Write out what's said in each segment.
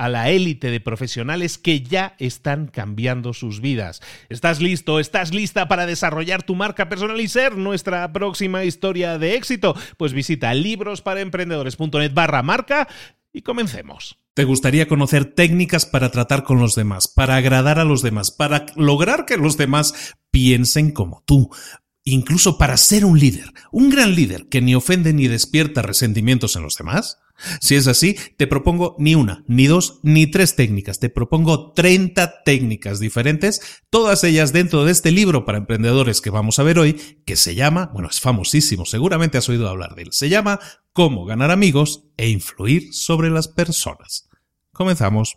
a la élite de profesionales que ya están cambiando sus vidas. ¿Estás listo? ¿Estás lista para desarrollar tu marca personal y ser nuestra próxima historia de éxito? Pues visita librosparaemprendedores.net barra marca y comencemos. ¿Te gustaría conocer técnicas para tratar con los demás, para agradar a los demás, para lograr que los demás piensen como tú? Incluso para ser un líder, un gran líder que ni ofende ni despierta resentimientos en los demás? Si es así, te propongo ni una, ni dos, ni tres técnicas. Te propongo 30 técnicas diferentes, todas ellas dentro de este libro para emprendedores que vamos a ver hoy, que se llama, bueno, es famosísimo, seguramente has oído hablar de él. Se llama Cómo ganar amigos e influir sobre las personas. Comenzamos.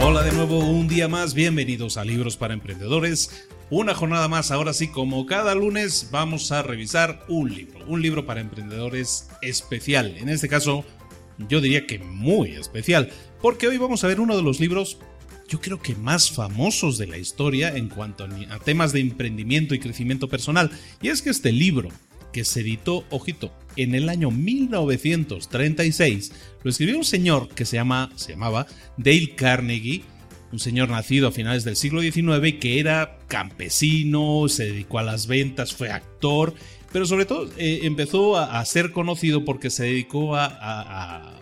Hola de nuevo, un día más, bienvenidos a Libros para Emprendedores. Una jornada más, ahora sí, como cada lunes vamos a revisar un libro, un libro para emprendedores especial. En este caso, yo diría que muy especial, porque hoy vamos a ver uno de los libros, yo creo que más famosos de la historia en cuanto a temas de emprendimiento y crecimiento personal. Y es que este libro, se editó, ojito, en el año 1936, lo escribió un señor que se, llama, se llamaba Dale Carnegie, un señor nacido a finales del siglo XIX que era campesino, se dedicó a las ventas, fue actor, pero sobre todo eh, empezó a, ser conocido porque se dedicó a,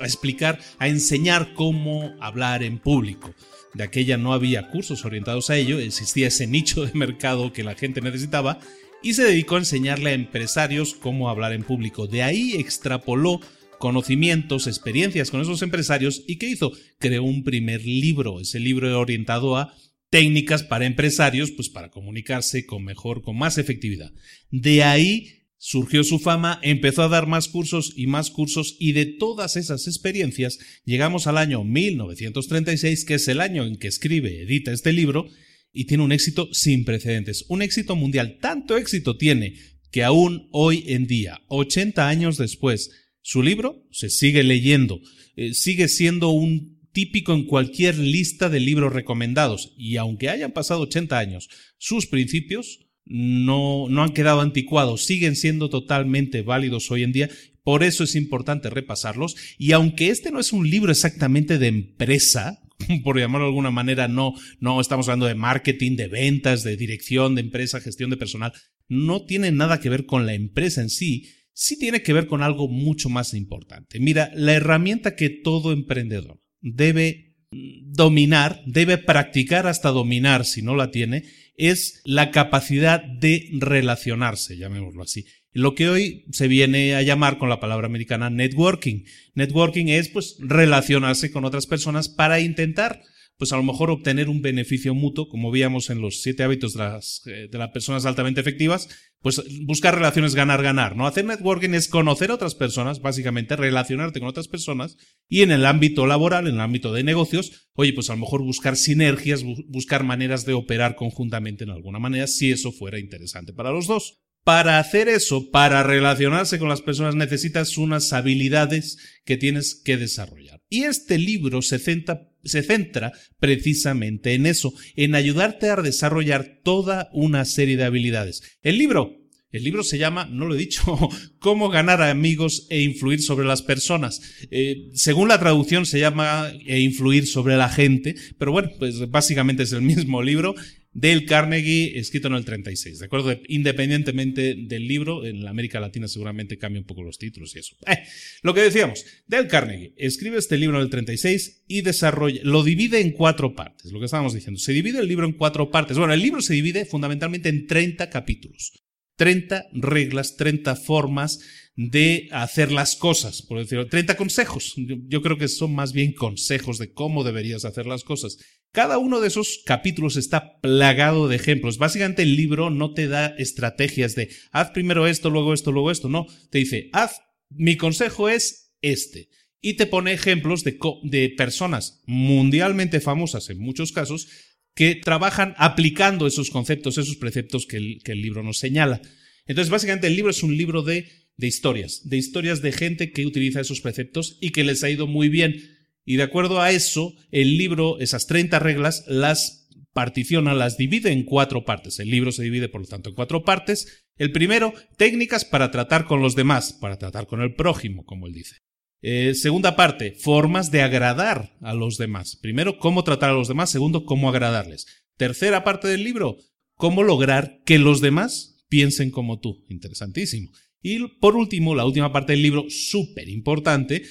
explicar, a enseñar cómo hablar en público. De aquella no había cursos orientados a ello, existía ese nicho de mercado que la gente necesitaba y se dedicó a enseñarle a empresarios cómo hablar en público. De ahí extrapoló conocimientos, experiencias con esos empresarios y ¿qué hizo? Creó un primer libro, ese libro orientado a técnicas para empresarios, pues para comunicarse con mejor, con más efectividad. De ahí surgió su fama, empezó a dar más cursos y más cursos y de todas esas experiencias llegamos al año 1936, que es el año en que escribe, edita este libro, y tiene un éxito sin precedentes, un éxito mundial. Tanto éxito tiene que aún hoy en día, 80 años después, su libro se sigue leyendo, eh, sigue siendo un típico en cualquier lista de libros recomendados y aunque hayan pasado 80 años, sus principios no, no han quedado anticuados, siguen siendo totalmente válidos hoy en día. Por eso es importante repasarlos. Y aunque este no es un libro exactamente de empresa, por llamarlo de alguna manera, no, no estamos hablando de marketing, de ventas, de dirección de empresa, gestión de personal, no tiene nada que ver con la empresa en sí, sí tiene que ver con algo mucho más importante. Mira, la herramienta que todo emprendedor debe dominar, debe practicar hasta dominar si no la tiene, es la capacidad de relacionarse, llamémoslo así. Lo que hoy se viene a llamar con la palabra americana networking. Networking es pues relacionarse con otras personas para intentar pues a lo mejor obtener un beneficio mutuo, como veíamos en los siete hábitos de las, eh, de las personas altamente efectivas, pues buscar relaciones ganar-ganar, ¿no? Hacer networking es conocer a otras personas, básicamente relacionarte con otras personas y en el ámbito laboral, en el ámbito de negocios, oye, pues a lo mejor buscar sinergias, buscar maneras de operar conjuntamente en alguna manera, si eso fuera interesante para los dos. Para hacer eso, para relacionarse con las personas, necesitas unas habilidades que tienes que desarrollar. Y este libro se centra, se centra precisamente en eso, en ayudarte a desarrollar toda una serie de habilidades. El libro el libro se llama, no lo he dicho, Cómo ganar amigos e influir sobre las personas. Eh, según la traducción se llama E influir sobre la gente, pero bueno, pues básicamente es el mismo libro. Dale Carnegie, escrito en el 36, ¿de acuerdo? Independientemente del libro, en la América Latina seguramente cambia un poco los títulos y eso. Eh, lo que decíamos, Dale Carnegie escribe este libro en el 36 y desarrolla, lo divide en cuatro partes, lo que estábamos diciendo. Se divide el libro en cuatro partes. Bueno, el libro se divide fundamentalmente en 30 capítulos. 30 reglas, 30 formas de hacer las cosas, por decirlo, 30 consejos. Yo, creo que son más bien consejos de cómo deberías hacer las cosas. Cada uno de esos capítulos está plagado de ejemplos. Básicamente el libro no te da estrategias de haz primero esto, luego esto, luego esto. No, te dice, haz, mi consejo es este. Y te pone ejemplos de, de personas mundialmente famosas en muchos casos que trabajan aplicando esos conceptos, esos preceptos que el, libro nos señala. Entonces, básicamente el libro es un libro de, de historias, de historias de gente que utiliza esos preceptos y que les ha ido muy bien. Y de acuerdo a eso, el libro, esas 30 reglas, las particiona, las divide en cuatro partes. El libro se divide, por lo tanto, en cuatro partes. El primero, técnicas para tratar con los demás, para tratar con el prójimo, como él dice. Eh, segunda parte, formas de agradar a los demás. Primero, cómo tratar a los demás. Segundo, cómo agradarles. Tercera parte del libro, cómo lograr que los demás piensen como tú. Interesantísimo. Y por último, la última parte del libro, súper importante,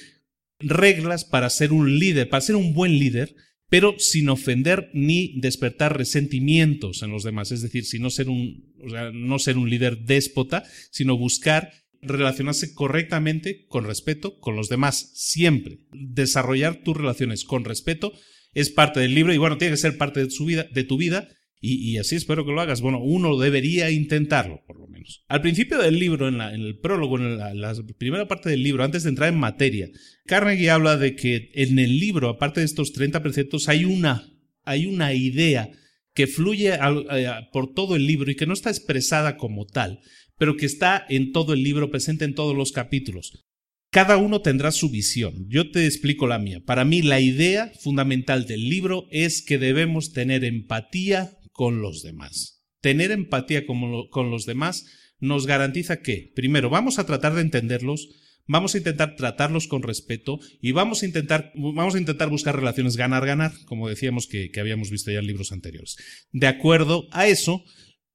reglas para ser un líder, para ser un buen líder, pero sin ofender ni despertar resentimientos en los demás. Es decir, sin no ser un, líder déspota, sino buscar relacionarse correctamente, con respeto, con los demás, siempre. Desarrollar tus relaciones con respeto es parte del libro y bueno, tiene que ser parte de tu vida y, así espero que lo hagas. Bueno, uno debería intentarlo, por lo menos. Al principio del libro, en, el prólogo, en la, primera parte del libro, antes de entrar en materia, Carnegie habla de que en el libro, aparte de estos 30 preceptos, hay una, hay una idea que fluye eh, por todo el libro y que no está expresada como tal, pero que está en todo el libro, presente en todos los capítulos. Cada uno tendrá su visión. Yo te explico la mía. Para mí la idea fundamental del libro es que debemos tener empatía con los demás. Tener empatía con, los demás nos garantiza que, primero, vamos a tratar de entenderlos, vamos a intentar tratarlos con respeto y vamos a intentar, vamos a intentar buscar relaciones ganar-ganar, como decíamos que, habíamos visto ya en libros anteriores. De acuerdo a eso,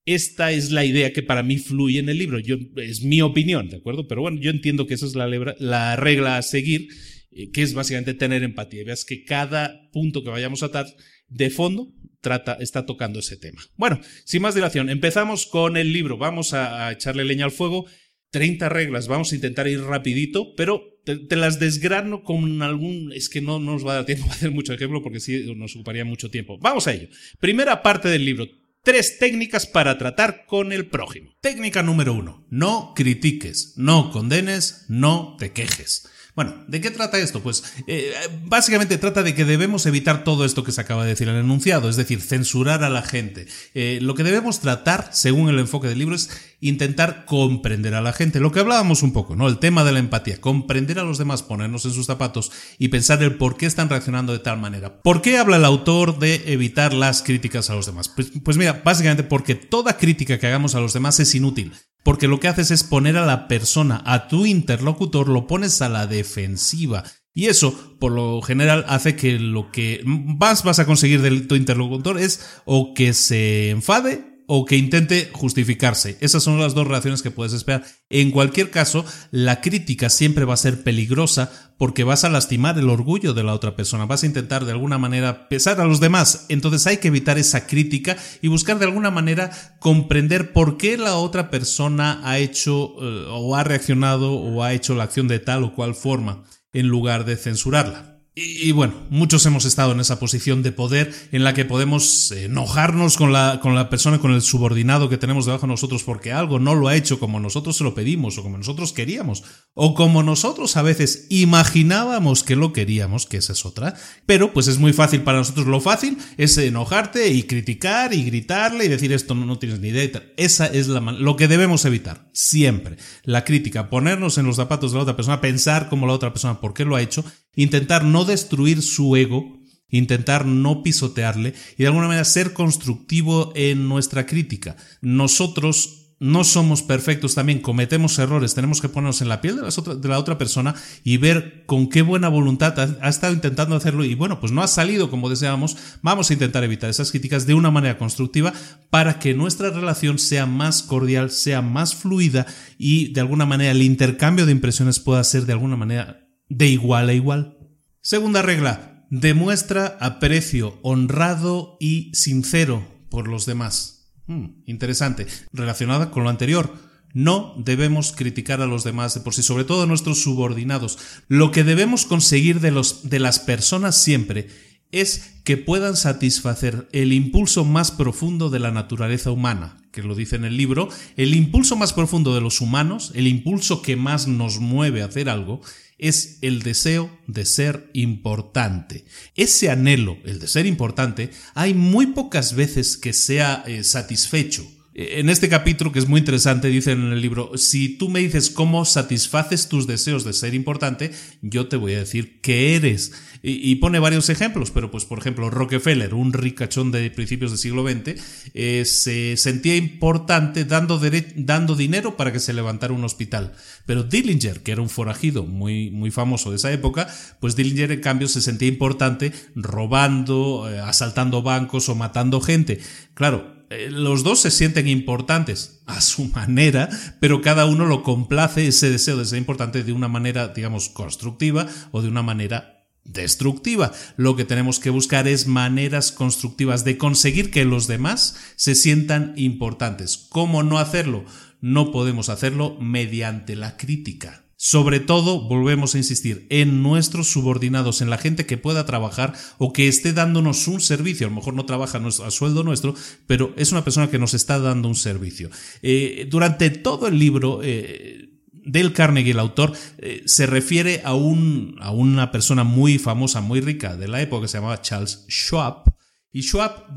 esta es la idea que para mí fluye en el libro. Yo, es mi opinión, ¿de acuerdo? Pero bueno, yo entiendo que esa es la, la regla a seguir, eh, que es básicamente tener empatía. Veas que cada punto que vayamos a tratar de fondo trata, está tocando ese tema. Bueno, sin más dilación, empezamos con el libro. Vamos a, echarle leña al fuego. 30 reglas, vamos a intentar ir rapidito, pero te, las desgrano con algún... Es que no, no nos va a dar tiempo a hacer mucho ejemplo porque sí nos ocuparía mucho tiempo. Vamos a ello. Primera parte del libro, Tres técnicas para tratar con el prójimo. Técnica número uno. No critiques, no condenes, no te quejes. Bueno, ¿de qué trata esto? Pues eh, básicamente trata de que debemos evitar todo esto que se acaba de decir en el enunciado, es decir, censurar a la gente. Eh, lo que debemos tratar, según el enfoque del libro, es intentar comprender a la gente. Lo que hablábamos un poco, ¿no? El tema de la empatía, comprender a los demás, ponernos en sus zapatos y pensar el por qué están reaccionando de tal manera. ¿Por qué habla el autor de evitar las críticas a los demás? Pues, pues mira, básicamente porque toda crítica que hagamos a los demás es inútil porque lo que haces es poner a la persona, a tu interlocutor, lo pones a la defensiva. Y eso, por lo general, hace que lo que más vas a conseguir de tu interlocutor es o que se enfade o que intente justificarse. Esas son las dos reacciones que puedes esperar. En cualquier caso, la crítica siempre va a ser peligrosa porque vas a lastimar el orgullo de la otra persona, vas a intentar de alguna manera pesar a los demás. Entonces hay que evitar esa crítica y buscar de alguna manera comprender por qué la otra persona ha hecho eh, o ha reaccionado o ha hecho la acción de tal o cual forma en lugar de censurarla. Y, bueno, muchos hemos estado en esa posición de poder en la que podemos enojarnos con la, con la persona, con el subordinado que tenemos debajo de nosotros porque algo no lo ha hecho como nosotros se lo pedimos o como nosotros queríamos o como nosotros a veces imaginábamos que lo queríamos, que esa es otra. Pero pues es muy fácil para nosotros. Lo fácil es enojarte y criticar y gritarle y decir esto no, no tienes ni idea. Esa es la, lo que debemos evitar siempre. La crítica, ponernos en los zapatos de la otra persona, pensar como la otra persona por qué lo ha hecho intentar no destruir su ego, intentar no pisotearle y de alguna manera ser constructivo en nuestra crítica. Nosotros no somos perfectos también, cometemos errores, tenemos que ponernos en la piel de, la otra persona y ver con qué buena voluntad ha, estado intentando hacerlo y bueno, pues no ha salido como deseábamos, vamos a intentar evitar esas críticas de una manera constructiva para que nuestra relación sea más cordial, sea más fluida y de alguna manera el intercambio de impresiones pueda ser de alguna manera de igual a igual. Segunda regla, demuestra aprecio honrado y sincero por los demás. Hmm, interesante, relacionada con lo anterior. No debemos criticar a los demás de por sí, sobre todo a nuestros subordinados. Lo que debemos conseguir de, los, de las personas siempre es que puedan satisfacer el impulso más profundo de la naturaleza humana, que lo dice en el libro, el impulso más profundo de los humanos, el impulso que más nos mueve a hacer algo, es el deseo de ser importante. Ese anhelo, el de ser importante, hay muy pocas veces que sea eh, satisfecho. En este capítulo, que es muy interesante, dicen en el libro, si tú me dices cómo satisfaces tus deseos de ser importante, yo te voy a decir qué eres. Y, pone varios ejemplos, pero pues por ejemplo, Rockefeller, un ricachón de principios del siglo XX, eh, se sentía importante dando, dando dinero para que se levantara un hospital. Pero Dillinger, que era un forajido muy, muy famoso de esa época, pues Dillinger en cambio se sentía importante robando, eh, asaltando bancos o matando gente. Claro, eh, los dos se sienten importantes a su manera, pero cada uno lo complace ese deseo de ser importante de una manera, digamos, constructiva o de una manera destructiva. Lo que tenemos que buscar es maneras constructivas de conseguir que los demás se sientan importantes. ¿Cómo no hacerlo? No podemos hacerlo mediante la crítica. Sobre todo, volvemos a insistir, en nuestros subordinados, en la gente que pueda trabajar o que esté dándonos un servicio. A lo mejor no trabaja a sueldo nuestro, pero es una persona que nos está dando un servicio. Eh, durante todo el libro, eh, Dale Carnegie, el autor, eh, se refiere a, un, a una persona muy famosa, muy rica de la época que se llamaba Charles Schwab, y Schwab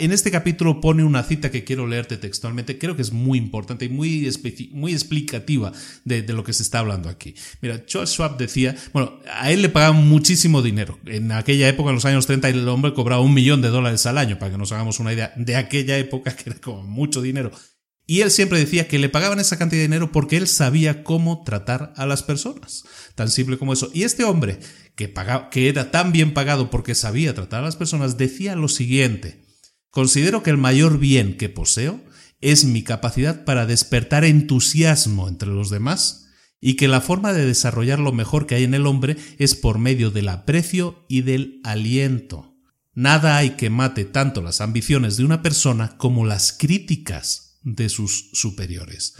en este capítulo pone una cita que quiero leerte textualmente, creo que es muy importante y muy, muy explicativa de, lo que se está hablando aquí. Mira, Charles Schwab decía, bueno, a él le pagaban muchísimo dinero. En aquella época, en los años 30, el hombre cobraba un millón de dólares al año, para que nos hagamos una idea de aquella época, que era como mucho dinero. Y él siempre decía que le pagaban esa cantidad de dinero porque él sabía cómo tratar a las personas. Tan simple como eso. Y este hombre, que, pagaba, que era tan bien pagado porque sabía tratar a las personas, decía lo siguiente. Considero que el mayor bien que poseo es mi capacidad para despertar entusiasmo entre los demás y que la forma de desarrollar lo mejor que hay en el hombre es por medio del aprecio y del aliento. Nada hay que mate tanto las ambiciones de una persona como las críticas de sus superiores.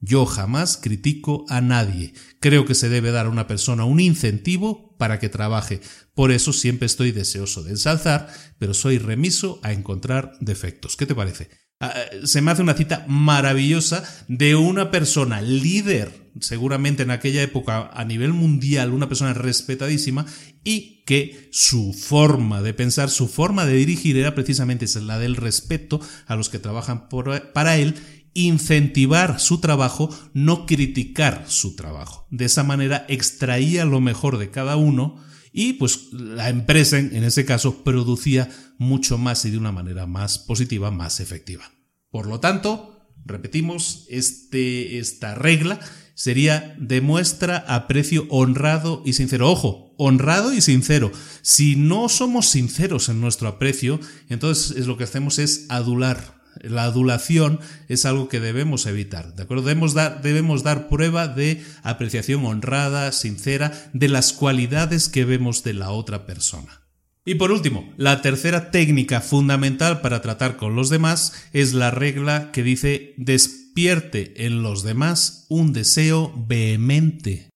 Yo jamás critico a nadie. Creo que se debe dar a una persona un incentivo para que trabaje. Por eso siempre estoy deseoso de ensalzar, pero soy remiso a encontrar defectos. ¿Qué te parece? Ah, se me hace una cita maravillosa de una persona líder seguramente en aquella época a nivel mundial una persona respetadísima y que su forma de pensar, su forma de dirigir era precisamente la del respeto a los que trabajan para él incentivar su trabajo, no criticar su trabajo. De esa manera extraía lo mejor de cada uno y pues la empresa en ese caso producía mucho más y de una manera más positiva, más efectiva. Por lo tanto, repetimos, este, esta regla sería demuestra aprecio honrado y sincero. Ojo, honrado y sincero. Si no somos sinceros en nuestro aprecio, entonces es lo que hacemos es adular la adulación es algo que debemos evitar, ¿de acuerdo? Debemos dar, debemos dar prueba de apreciación honrada, sincera, de las cualidades que vemos de la otra persona. Y por último, la tercera técnica fundamental para tratar con los demás es la regla que dice despierte en los demás un deseo vehemente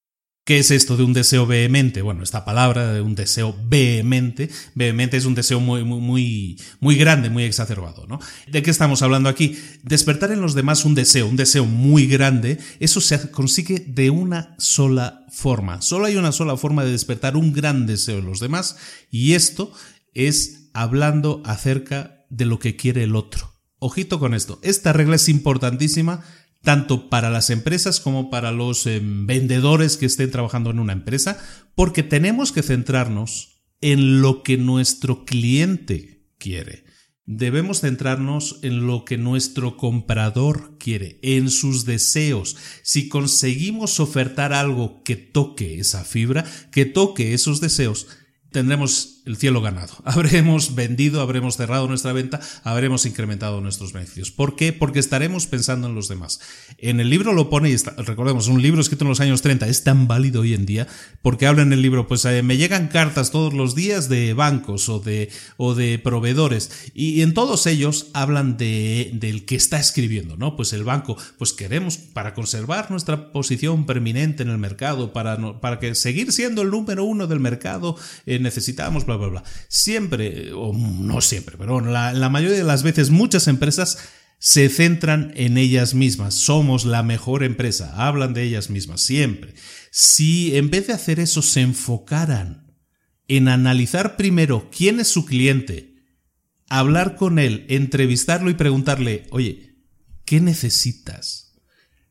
¿Qué es esto de un deseo vehemente? Bueno, esta palabra de un deseo vehemente, vehemente es un deseo muy, muy, muy grande, muy exacerbado, ¿no? ¿De qué estamos hablando aquí? Despertar en los demás un deseo, un deseo muy grande, eso se consigue de una sola forma. Solo hay una sola forma de despertar un gran deseo en los demás y esto es hablando acerca de lo que quiere el otro. Ojito con esto, esta regla es importantísima tanto para las empresas como para los eh, vendedores que estén trabajando en una empresa, porque tenemos que centrarnos en lo que nuestro cliente quiere. Debemos centrarnos en lo que nuestro comprador quiere, en sus deseos. Si conseguimos ofertar algo que toque esa fibra, que toque esos deseos, tendremos el cielo ganado. Habremos vendido, habremos cerrado nuestra venta, habremos incrementado nuestros beneficios. ¿Por qué? Porque estaremos pensando en los demás. En el libro lo pone, y recordemos, un libro escrito en los años 30 es tan válido hoy en día, porque habla en el libro, pues eh, me llegan cartas todos los días de bancos o de, o de proveedores, y en todos ellos hablan de, del que está escribiendo, ¿no? Pues el banco, pues queremos, para conservar nuestra posición permanente en el mercado, para, para que seguir siendo el número uno del mercado, eh, necesitamos, Siempre, o no siempre, pero la, la mayoría de las veces muchas empresas se centran en ellas mismas. Somos la mejor empresa. Hablan de ellas mismas, siempre. Si en vez de hacer eso se enfocaran en analizar primero quién es su cliente, hablar con él, entrevistarlo y preguntarle, oye, ¿qué necesitas?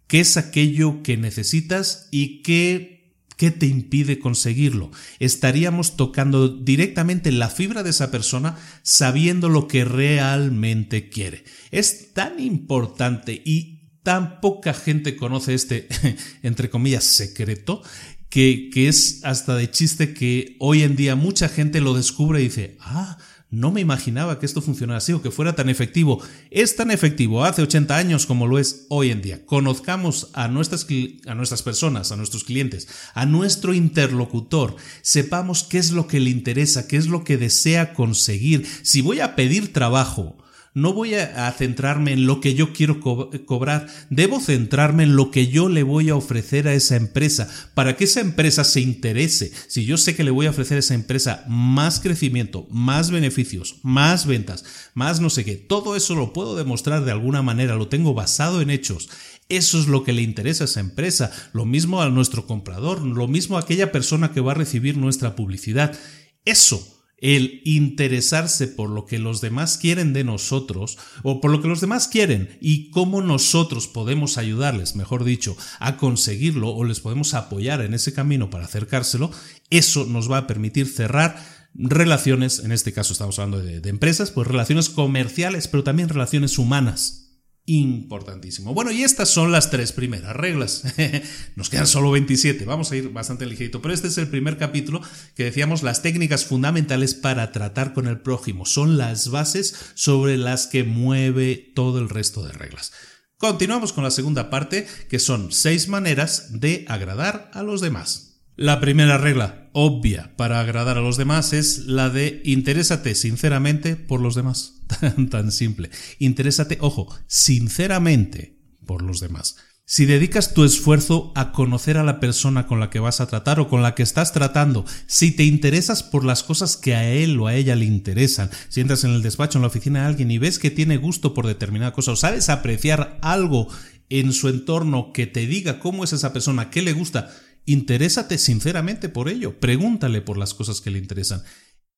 ¿Qué es aquello que necesitas y qué ¿Qué te impide conseguirlo? Estaríamos tocando directamente la fibra de esa persona sabiendo lo que realmente quiere. Es tan importante y tan poca gente conoce este, entre comillas, secreto, que, que es hasta de chiste que hoy en día mucha gente lo descubre y dice, ah, no me imaginaba que esto funcionara así o que fuera tan efectivo. Es tan efectivo hace 80 años como lo es hoy en día. Conozcamos a nuestras, a nuestras personas, a nuestros clientes, a nuestro interlocutor. Sepamos qué es lo que le interesa, qué es lo que desea conseguir. Si voy a pedir trabajo, no voy a, centrarme en lo que yo quiero cobrar, debo centrarme en lo que yo le voy a ofrecer a esa empresa, para que esa empresa se interese. Si yo sé que le voy a ofrecer a esa empresa más crecimiento, más beneficios, más ventas, más no sé qué, todo eso lo puedo demostrar de alguna manera, lo tengo basado en hechos. Eso es lo que le interesa a esa empresa, lo mismo a nuestro comprador, lo mismo a aquella persona que va a recibir nuestra publicidad. Eso el interesarse por lo que los demás quieren de nosotros o por lo que los demás quieren y cómo nosotros podemos ayudarles, mejor dicho, a conseguirlo o les podemos apoyar en ese camino para acercárselo, eso nos va a permitir cerrar relaciones, en este caso estamos hablando de, empresas, pues relaciones comerciales, pero también relaciones humanas importantísimo. Bueno, y estas son las tres primeras reglas. Nos quedan solo 27, vamos a ir bastante ligerito, pero este es el primer capítulo que decíamos las técnicas fundamentales para tratar con el prójimo. Son las bases sobre las que mueve todo el resto de reglas. Continuamos con la segunda parte, que son seis maneras de agradar a los demás. La primera regla obvia para agradar a los demás es la de interésate sinceramente por los demás. Tan, tan simple. Interésate, ojo, sinceramente por los demás. Si dedicas tu esfuerzo a conocer a la persona con la que vas a tratar o con la que estás tratando, si te interesas por las cosas que a él o a ella le interesan, si entras en el despacho, en la oficina de alguien y ves que tiene gusto por determinada cosa o sabes apreciar algo en su entorno que te diga cómo es esa persona, qué le gusta, interésate sinceramente por ello, pregúntale por las cosas que le interesan.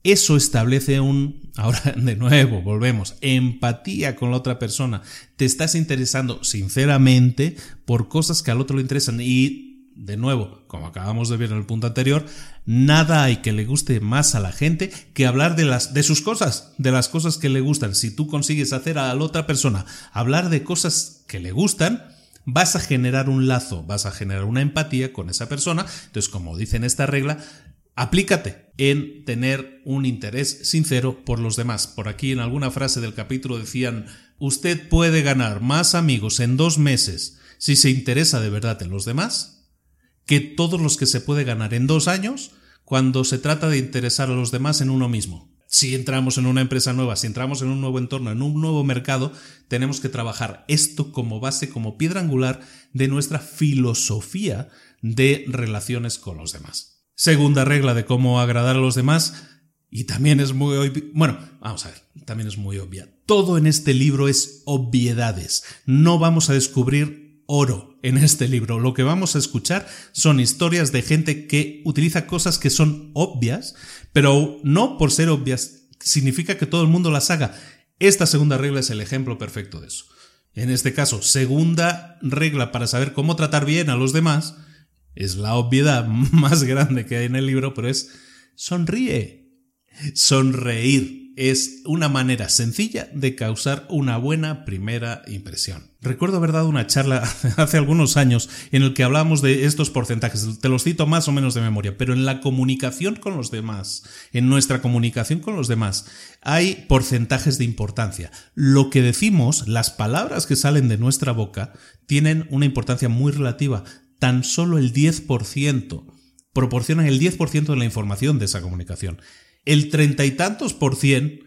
Eso establece un, ahora de nuevo, volvemos, empatía con la otra persona. Te estás interesando sinceramente por cosas que al otro le interesan y de nuevo, como acabamos de ver en el punto anterior, nada hay que le guste más a la gente que hablar de las de sus cosas, de las cosas que le gustan. Si tú consigues hacer a la otra persona hablar de cosas que le gustan, vas a generar un lazo, vas a generar una empatía con esa persona. Entonces, como dice en esta regla, aplícate en tener un interés sincero por los demás. Por aquí en alguna frase del capítulo decían, usted puede ganar más amigos en dos meses si se interesa de verdad en los demás que todos los que se puede ganar en dos años cuando se trata de interesar a los demás en uno mismo. Si entramos en una empresa nueva, si entramos en un nuevo entorno, en un nuevo mercado, tenemos que trabajar esto como base, como piedra angular de nuestra filosofía de relaciones con los demás. Segunda regla de cómo agradar a los demás, y también es muy obvia. Bueno, vamos a ver, también es muy obvia. Todo en este libro es obviedades. No vamos a descubrir oro en este libro. Lo que vamos a escuchar son historias de gente que utiliza cosas que son obvias, pero no por ser obvias significa que todo el mundo las haga. Esta segunda regla es el ejemplo perfecto de eso. En este caso, segunda regla para saber cómo tratar bien a los demás es la obviedad más grande que hay en el libro, pero es sonríe. Sonreír es una manera sencilla de causar una buena primera impresión. Recuerdo haber dado una charla hace algunos años en el que hablábamos de estos porcentajes, te los cito más o menos de memoria, pero en la comunicación con los demás, en nuestra comunicación con los demás, hay porcentajes de importancia. Lo que decimos, las palabras que salen de nuestra boca, tienen una importancia muy relativa. Tan solo el 10% proporcionan el 10% de la información de esa comunicación el treinta y tantos por cien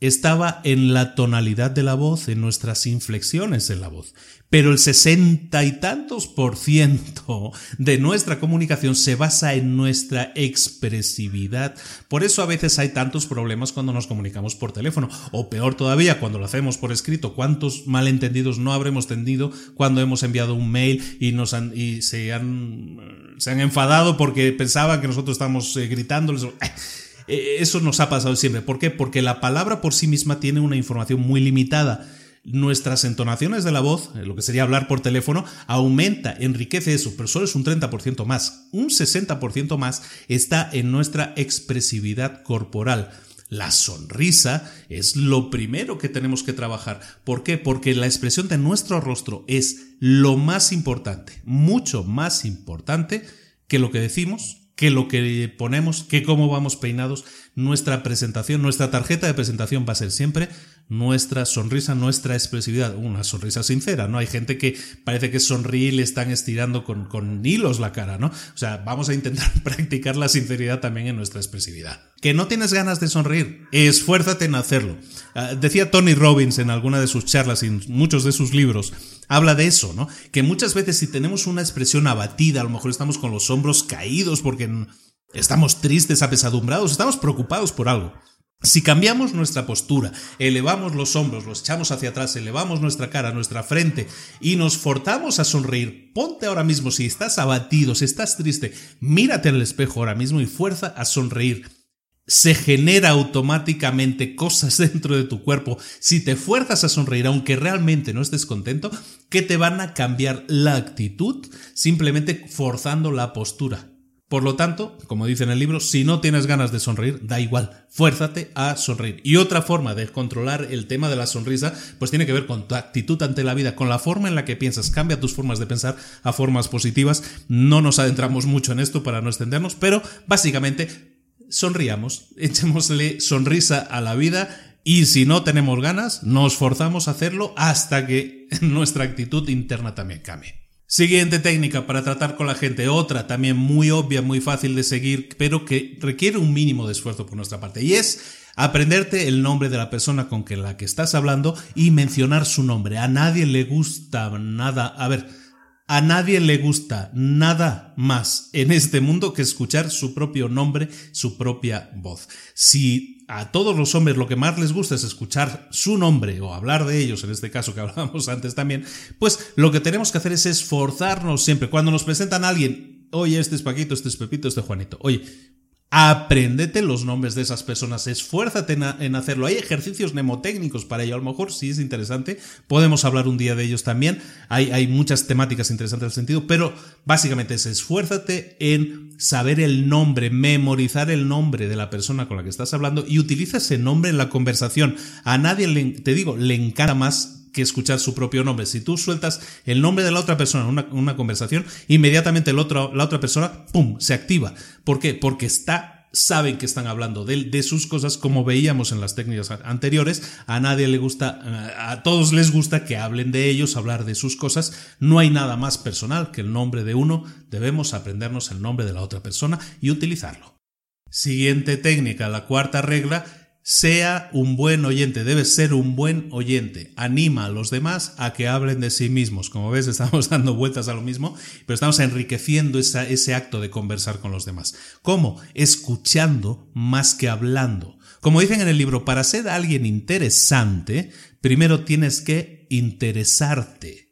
estaba en la tonalidad de la voz, en nuestras inflexiones en la voz. Pero el sesenta y tantos por ciento de nuestra comunicación se basa en nuestra expresividad. Por eso a veces hay tantos problemas cuando nos comunicamos por teléfono. O peor todavía, cuando lo hacemos por escrito. ¿Cuántos malentendidos no habremos tenido cuando hemos enviado un mail y, nos han, y se, han, se han enfadado porque pensaban que nosotros estamos eh, gritándoles? Eh, eso nos ha pasado siempre. ¿Por qué? Porque la palabra por sí misma tiene una información muy limitada. Nuestras entonaciones de la voz, eh, lo que sería hablar por teléfono, aumenta, enriquece eso, pero solo es un 30% más. Un 60% más está en nuestra expresividad corporal. La sonrisa es lo primero que tenemos que trabajar. ¿Por qué? Porque la expresión de nuestro rostro es lo más importante, mucho más importante que lo que decimos, que lo que ponemos, que cómo vamos peinados, nuestra presentación, nuestra tarjeta de presentación va a ser siempre nuestra sonrisa, nuestra expresividad, una sonrisa sincera, ¿no? Hay gente que parece que sonríe y le están estirando con, con hilos la cara, ¿no? O sea, vamos a intentar practicar la sinceridad también en nuestra expresividad. Que no tienes ganas de sonreír, esfuérzate en hacerlo. Ah, decía Tony Robbins en alguna de sus charlas y en muchos de sus libros, habla de eso, ¿no? Que muchas veces si tenemos una expresión abatida, a lo mejor estamos con los hombros caídos porque estamos tristes, apesadumbrados, estamos preocupados por algo. Si cambiamos nuestra postura, elevamos los hombros, los echamos hacia atrás, elevamos nuestra cara, nuestra frente y nos forzamos a sonreír, ponte ahora mismo, si estás abatido, si estás triste, mírate el espejo ahora mismo y fuerza a sonreír. Se genera automáticamente cosas dentro de tu cuerpo si te fuerzas a sonreír, aunque realmente no estés contento, que te van a cambiar la actitud simplemente forzando la postura. Por lo tanto, como dice en el libro, si no tienes ganas de sonreír, da igual, fuérzate a sonreír. Y otra forma de controlar el tema de la sonrisa, pues tiene que ver con tu actitud ante la vida, con la forma en la que piensas. Cambia tus formas de pensar a formas positivas. No nos adentramos mucho en esto para no extendernos, pero básicamente sonriamos, echémosle sonrisa a la vida y si no tenemos ganas, nos forzamos a hacerlo hasta que nuestra actitud interna también cambie. Siguiente técnica para tratar con la gente, otra también muy obvia, muy fácil de seguir, pero que requiere un mínimo de esfuerzo por nuestra parte, y es aprenderte el nombre de la persona con la que estás hablando y mencionar su nombre. A nadie le gusta nada, a ver, a nadie le gusta nada más en este mundo que escuchar su propio nombre, su propia voz. Si a todos los hombres lo que más les gusta es escuchar su nombre o hablar de ellos, en este caso que hablábamos antes también, pues lo que tenemos que hacer es esforzarnos siempre. Cuando nos presentan a alguien, oye, este es Paquito, este es Pepito, este es Juanito, oye, Apréndete los nombres de esas personas, esfuérzate en, hacerlo. Hay ejercicios mnemotécnicos para ello, a lo mejor sí es interesante, podemos hablar un día de ellos también. Hay, hay muchas temáticas interesantes en el sentido, pero básicamente es esfuérzate en saber el nombre, memorizar el nombre de la persona con la que estás hablando y utiliza ese nombre en la conversación. A nadie, le, te digo, le encanta más que escuchar su propio nombre. Si tú sueltas el nombre de la otra persona en una, conversación, inmediatamente el otro, la otra persona, ¡pum!, se activa. ¿Por qué? Porque está saben que están hablando de, de, sus cosas, como veíamos en las técnicas anteriores. A nadie le gusta, a todos les gusta que hablen de ellos, hablar de sus cosas. No hay nada más personal que el nombre de uno. Debemos aprendernos el nombre de la otra persona y utilizarlo. Siguiente técnica, la cuarta regla sea un buen oyente, debe ser un buen oyente. Anima a los demás a que hablen de sí mismos. Como ves, estamos dando vueltas a lo mismo, pero estamos enriqueciendo ese acto de conversar con los demás. ¿Cómo? Escuchando más que hablando. Como dicen en el libro, para ser alguien interesante, primero tienes que interesarte.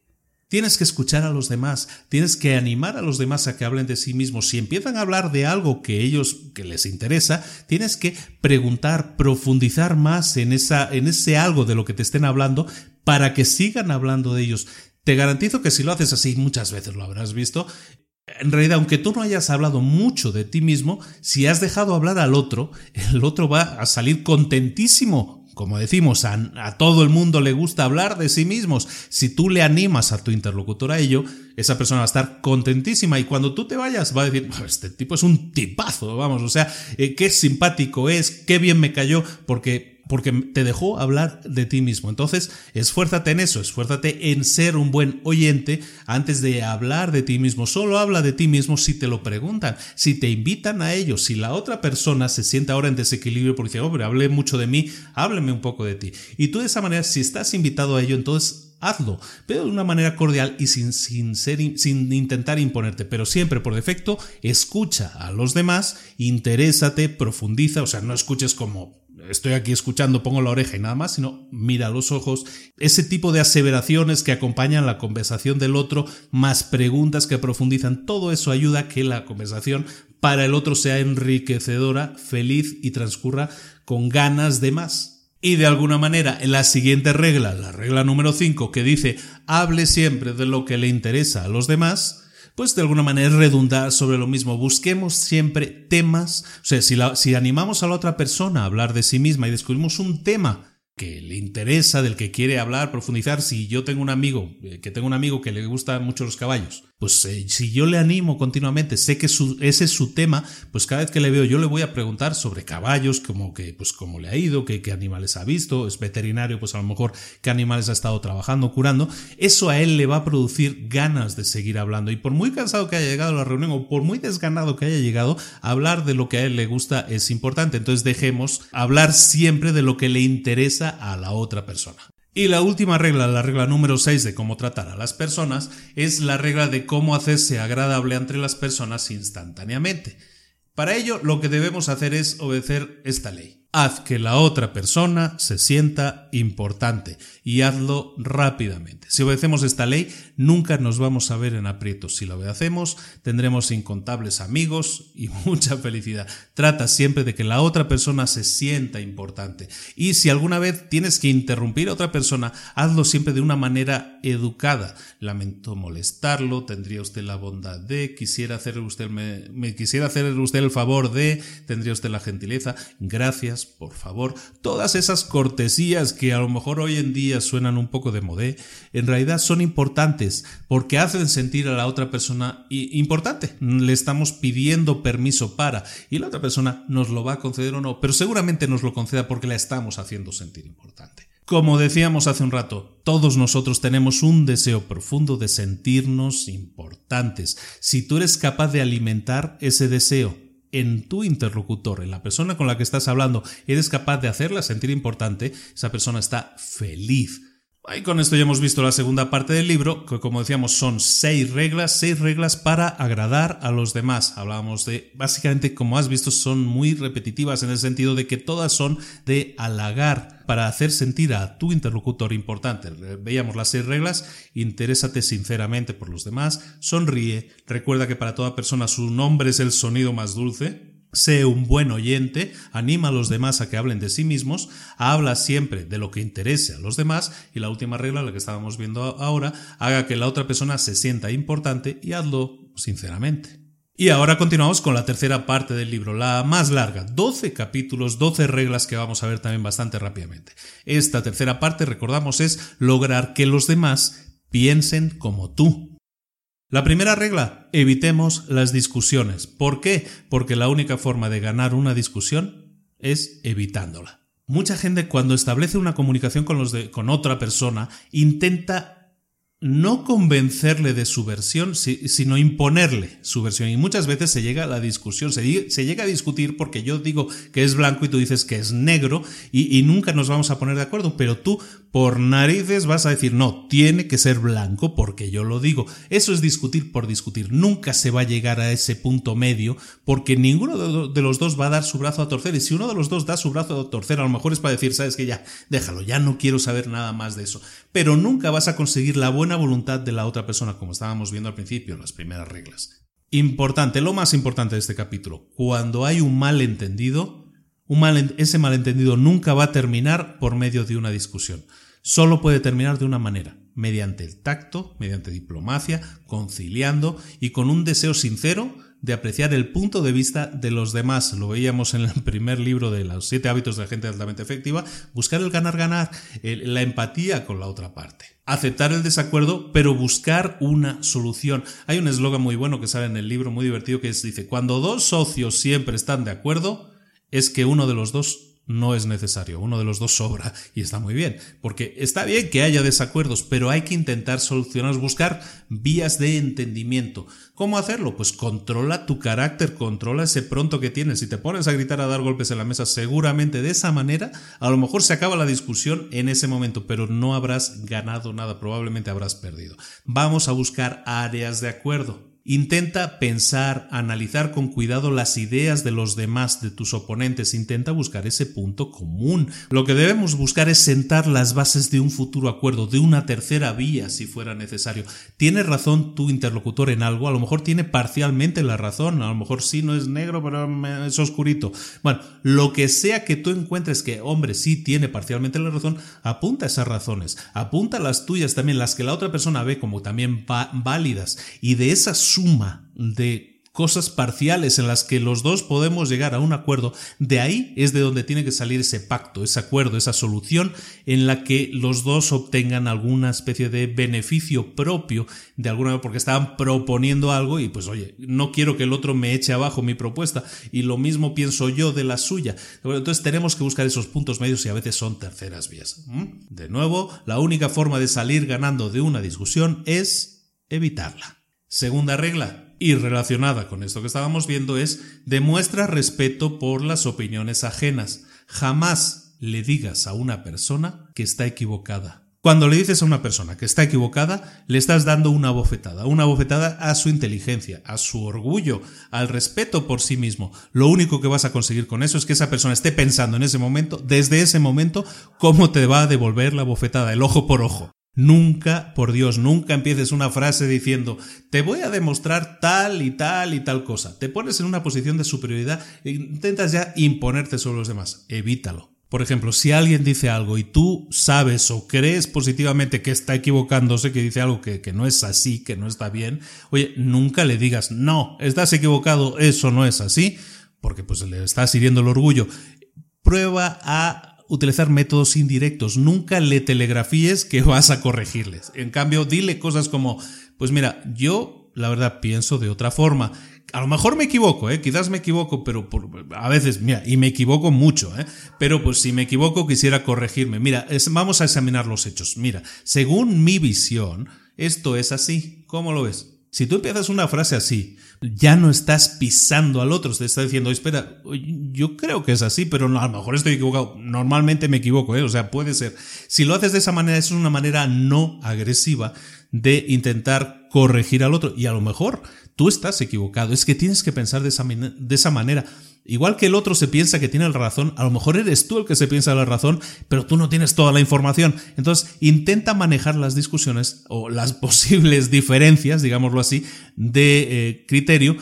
Tienes que escuchar a los demás, tienes que animar a los demás a que hablen de sí mismos. Si empiezan a hablar de algo que ellos que les interesa, tienes que preguntar, profundizar más en esa en ese algo de lo que te estén hablando para que sigan hablando de ellos. Te garantizo que si lo haces así muchas veces lo habrás visto, en realidad, aunque tú no hayas hablado mucho de ti mismo, si has dejado hablar al otro, el otro va a salir contentísimo como decimos, a, todo el mundo le gusta hablar de sí mismos. Si tú le animas a tu interlocutor a ello, esa persona va a estar contentísima y cuando tú te vayas va a decir, este tipo es un tipazo, vamos, o sea, eh, qué simpático es, qué bien me cayó, porque porque te dejó hablar de ti mismo. Entonces, esfuérzate en eso, esfuérzate en ser un buen oyente antes de hablar de ti mismo. Solo habla de ti mismo si te lo preguntan, si te invitan a ello, si la otra persona se siente ahora en desequilibrio porque hombre, hablé mucho de mí, hábleme un poco de ti. Y tú de esa manera, si estás invitado a ello, entonces hazlo, pero de una manera cordial y sin, sin, ser, sin intentar imponerte, pero siempre por defecto, escucha a los demás, interésate, profundiza, o sea, no escuches como estoy aquí escuchando, pongo la oreja y nada más, sino mira los ojos. Ese tipo de aseveraciones que acompañan la conversación del otro, más preguntas que profundizan, todo eso ayuda a que la conversación para el otro sea enriquecedora, feliz y transcurra con ganas de más. Y de alguna manera, la siguiente regla, la regla número 5, que dice hable siempre de lo que le interesa a los demás, pues de alguna manera redundar sobre lo mismo. Busquemos siempre temas, o sea, si, si animamos a la otra persona a hablar de sí misma y descubrimos un tema que le interesa, del que quiere hablar, profundizar, si yo tengo un amigo, eh, que tengo un amigo que le gustan mucho los caballos, pues eh, si yo le animo continuamente, sé que ese es su tema, pues cada vez que le veo yo le voy a preguntar sobre caballos, como que, pues cómo le ha ido, qué, qué animales ha visto, es veterinario, pues a lo mejor qué animales ha estado trabajando, curando, eso a él le va a producir ganas de seguir hablando. Y por muy cansado que haya llegado a la reunión o por muy desganado que haya llegado, hablar de lo que a él le gusta es importante, entonces dejemos hablar siempre de lo que le interesa a la otra persona. Y la última regla, la regla número 6 de cómo tratar a las personas, es la regla de cómo hacerse agradable entre las personas instantáneamente. Para ello, lo que debemos hacer es obedecer esta ley. Haz que la otra persona se sienta importante y hazlo rápidamente. Si obedecemos esta ley, nunca nos vamos a ver en aprietos. Si la obedecemos, tendremos incontables amigos y mucha felicidad. Trata siempre de que la otra persona se sienta importante. Y si alguna vez tienes que interrumpir a otra persona, hazlo siempre de una manera educada. Lamento molestarlo, tendría usted la bondad de, quisiera hacer usted, me, me quisiera hacer usted el favor de, tendría usted la gentileza, gracias por favor, todas esas cortesías que a lo mejor hoy en día suenan un poco de modé, en realidad son importantes porque hacen sentir a la otra persona importante. Le estamos pidiendo permiso para y la otra persona nos lo va a conceder o no, pero seguramente nos lo conceda porque la estamos haciendo sentir importante. Como decíamos hace un rato, todos nosotros tenemos un deseo profundo de sentirnos importantes. Si tú eres capaz de alimentar ese deseo en tu interlocutor, en la persona con la que estás hablando, eres capaz de hacerla sentir importante, esa persona está feliz. Y con esto ya hemos visto la segunda parte del libro, que como decíamos son seis reglas, seis reglas para agradar a los demás. Hablábamos de, básicamente, como has visto, son muy repetitivas en el sentido de que todas son de halagar para hacer sentir a tu interlocutor importante. Veíamos las seis reglas, interésate sinceramente por los demás, sonríe, recuerda que para toda persona su nombre es el sonido más dulce, Sé un buen oyente, anima a los demás a que hablen de sí mismos, habla siempre de lo que interese a los demás y la última regla, la que estábamos viendo ahora, haga que la otra persona se sienta importante y hazlo sinceramente. Y ahora continuamos con la tercera parte del libro, la más larga, 12 capítulos, 12 reglas que vamos a ver también bastante rápidamente. Esta tercera parte, recordamos, es lograr que los demás piensen como tú. La primera regla, evitemos las discusiones. ¿Por qué? Porque la única forma de ganar una discusión es evitándola. Mucha gente cuando establece una comunicación con, los de, con otra persona intenta no convencerle de su versión, sino imponerle su versión. Y muchas veces se llega a la discusión, se, llega a discutir porque yo digo que es blanco y tú dices que es negro y, y, nunca nos vamos a poner de acuerdo, pero tú por narices vas a decir, no, tiene que ser blanco porque yo lo digo. Eso es discutir por discutir. Nunca se va a llegar a ese punto medio porque ninguno de los dos va a dar su brazo a torcer. Y si uno de los dos da su brazo a torcer, a lo mejor es para decir, sabes que ya, déjalo, ya no quiero saber nada más de eso. Pero nunca vas a conseguir la buena voluntad de la otra persona, como estábamos viendo al principio, las primeras reglas. Importante, lo más importante de este capítulo, cuando hay un malentendido, un ese malentendido nunca va a terminar por medio de una discusión. Solo puede terminar de una manera, mediante el tacto, mediante diplomacia, conciliando y con un deseo sincero de apreciar el punto de vista de los demás. Lo veíamos en el primer libro de los siete hábitos de la gente altamente efectiva. Buscar el ganar-ganar, la empatía con la otra parte. Aceptar el desacuerdo, pero buscar una solución. Hay un eslogan muy bueno que sale en el libro, muy divertido, que dice, cuando dos socios siempre están de acuerdo, es que uno de los dos no es necesario, uno de los dos sobra y está muy bien, porque está bien que haya desacuerdos, pero hay que intentar solucionarlos, buscar vías de entendimiento. ¿Cómo hacerlo? Pues controla tu carácter, controla ese pronto que tienes. Si te pones a gritar a dar golpes en la mesa, seguramente de esa manera, a lo mejor se acaba la discusión en ese momento, pero no habrás ganado nada, probablemente habrás perdido. Vamos a buscar áreas de acuerdo. Intenta pensar, analizar con cuidado las ideas de los demás, de tus oponentes, intenta buscar ese punto común. Lo que debemos buscar es sentar las bases de un futuro acuerdo, de una tercera vía si fuera necesario. ¿Tiene razón tu interlocutor en algo? A lo mejor tiene parcialmente la razón, a lo mejor sí no es negro, pero es oscurito. Bueno, lo que sea que tú encuentres que, hombre, sí tiene parcialmente la razón, apunta esas razones, apunta las tuyas también, las que la otra persona ve como también válidas, y de esas suma de cosas parciales en las que los dos podemos llegar a un acuerdo, de ahí es de donde tiene que salir ese pacto, ese acuerdo, esa solución en la que los dos obtengan alguna especie de beneficio propio de alguna porque estaban proponiendo algo y pues oye, no quiero que el otro me eche abajo mi propuesta y lo mismo pienso yo de la suya. Entonces tenemos que buscar esos puntos medios y a veces son terceras vías. De nuevo, la única forma de salir ganando de una discusión es evitarla. Segunda regla, y relacionada con esto que estábamos viendo, es demuestra respeto por las opiniones ajenas. Jamás le digas a una persona que está equivocada. Cuando le dices a una persona que está equivocada, le estás dando una bofetada, una bofetada a su inteligencia, a su orgullo, al respeto por sí mismo. Lo único que vas a conseguir con eso es que esa persona esté pensando en ese momento, desde ese momento, cómo te va a devolver la bofetada, el ojo por ojo. Nunca, por Dios, nunca empieces una frase diciendo te voy a demostrar tal y tal y tal cosa. Te pones en una posición de superioridad e intentas ya imponerte sobre los demás. Evítalo. Por ejemplo, si alguien dice algo y tú sabes o crees positivamente que está equivocándose, que dice algo que, que, no es así, que no está bien, oye, nunca le digas, no, estás equivocado, eso no es así, porque pues le estás hiriendo el orgullo. Prueba a utilizar métodos indirectos. Nunca le telegrafíes que vas a corregirles. En cambio, dile cosas como, pues mira, yo la verdad pienso de otra forma. A lo mejor me equivoco, ¿eh? quizás me equivoco, pero a veces, mira, y me equivoco mucho, ¿eh? pero pues si me equivoco quisiera corregirme. Mira, vamos a examinar los hechos. Mira, según mi visión, esto es así. ¿Cómo lo ves? Si tú empiezas una frase así, ya no estás pisando al otro, te está diciendo, espera, yo creo que es así, pero a lo mejor estoy equivocado. Normalmente me equivoco, ¿eh? o sea, puede ser. Si lo haces de esa manera, es una manera no agresiva de intentar corregir al otro. Y a lo mejor tú estás equivocado. Es que tienes que pensar de esa, de esa manera. Igual que el otro se piensa que tiene la razón, a lo mejor eres tú el que se piensa la razón, pero tú no tienes toda la información. Entonces, intenta manejar las discusiones o las posibles diferencias, digámoslo así, de eh, criterio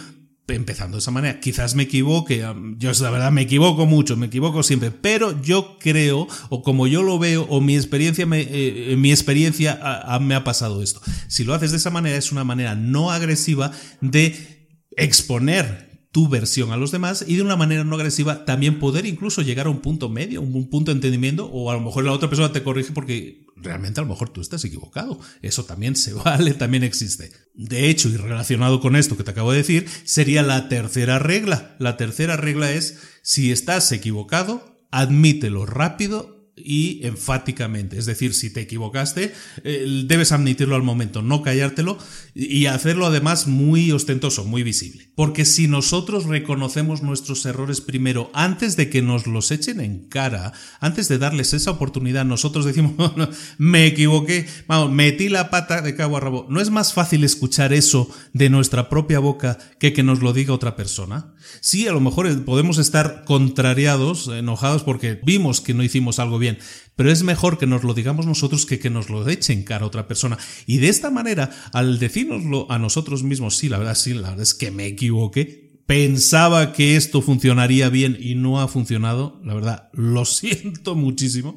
empezando de esa manera. Quizás me equivoque, yo la verdad me equivoco mucho, me equivoco siempre, pero yo creo, o como yo lo veo, o mi experiencia, me, eh, mi experiencia me ha pasado esto. Si lo haces de esa manera, es una manera no agresiva de exponer tu versión a los demás y de una manera no agresiva también poder incluso llegar a un punto medio, un punto de entendimiento o a lo mejor la otra persona te corrige porque realmente a lo mejor tú estás equivocado. Eso también se vale, también existe. De hecho, y relacionado con esto que te acabo de decir, sería la tercera regla. La tercera regla es, si estás equivocado, admítelo rápido y enfáticamente. Es decir, si te equivocaste, eh, debes admitirlo al momento, no callártelo y hacerlo además muy ostentoso, muy visible. Porque si nosotros reconocemos nuestros errores primero, antes de que nos los echen en cara, antes de darles esa oportunidad, nosotros decimos, me equivoqué, vamos, metí la pata de cabo a rabo. ¿No es más fácil escuchar eso de nuestra propia boca que que nos lo diga otra persona? Sí, a lo mejor podemos estar contrariados, enojados porque vimos que no hicimos algo bien, pero es mejor que nos lo digamos nosotros que que nos lo echen cara a otra persona. Y de esta manera, al decírnoslo a nosotros mismos, sí, la verdad, sí, la verdad es que me equivoqué, pensaba que esto funcionaría bien y no ha funcionado, la verdad, lo siento muchísimo.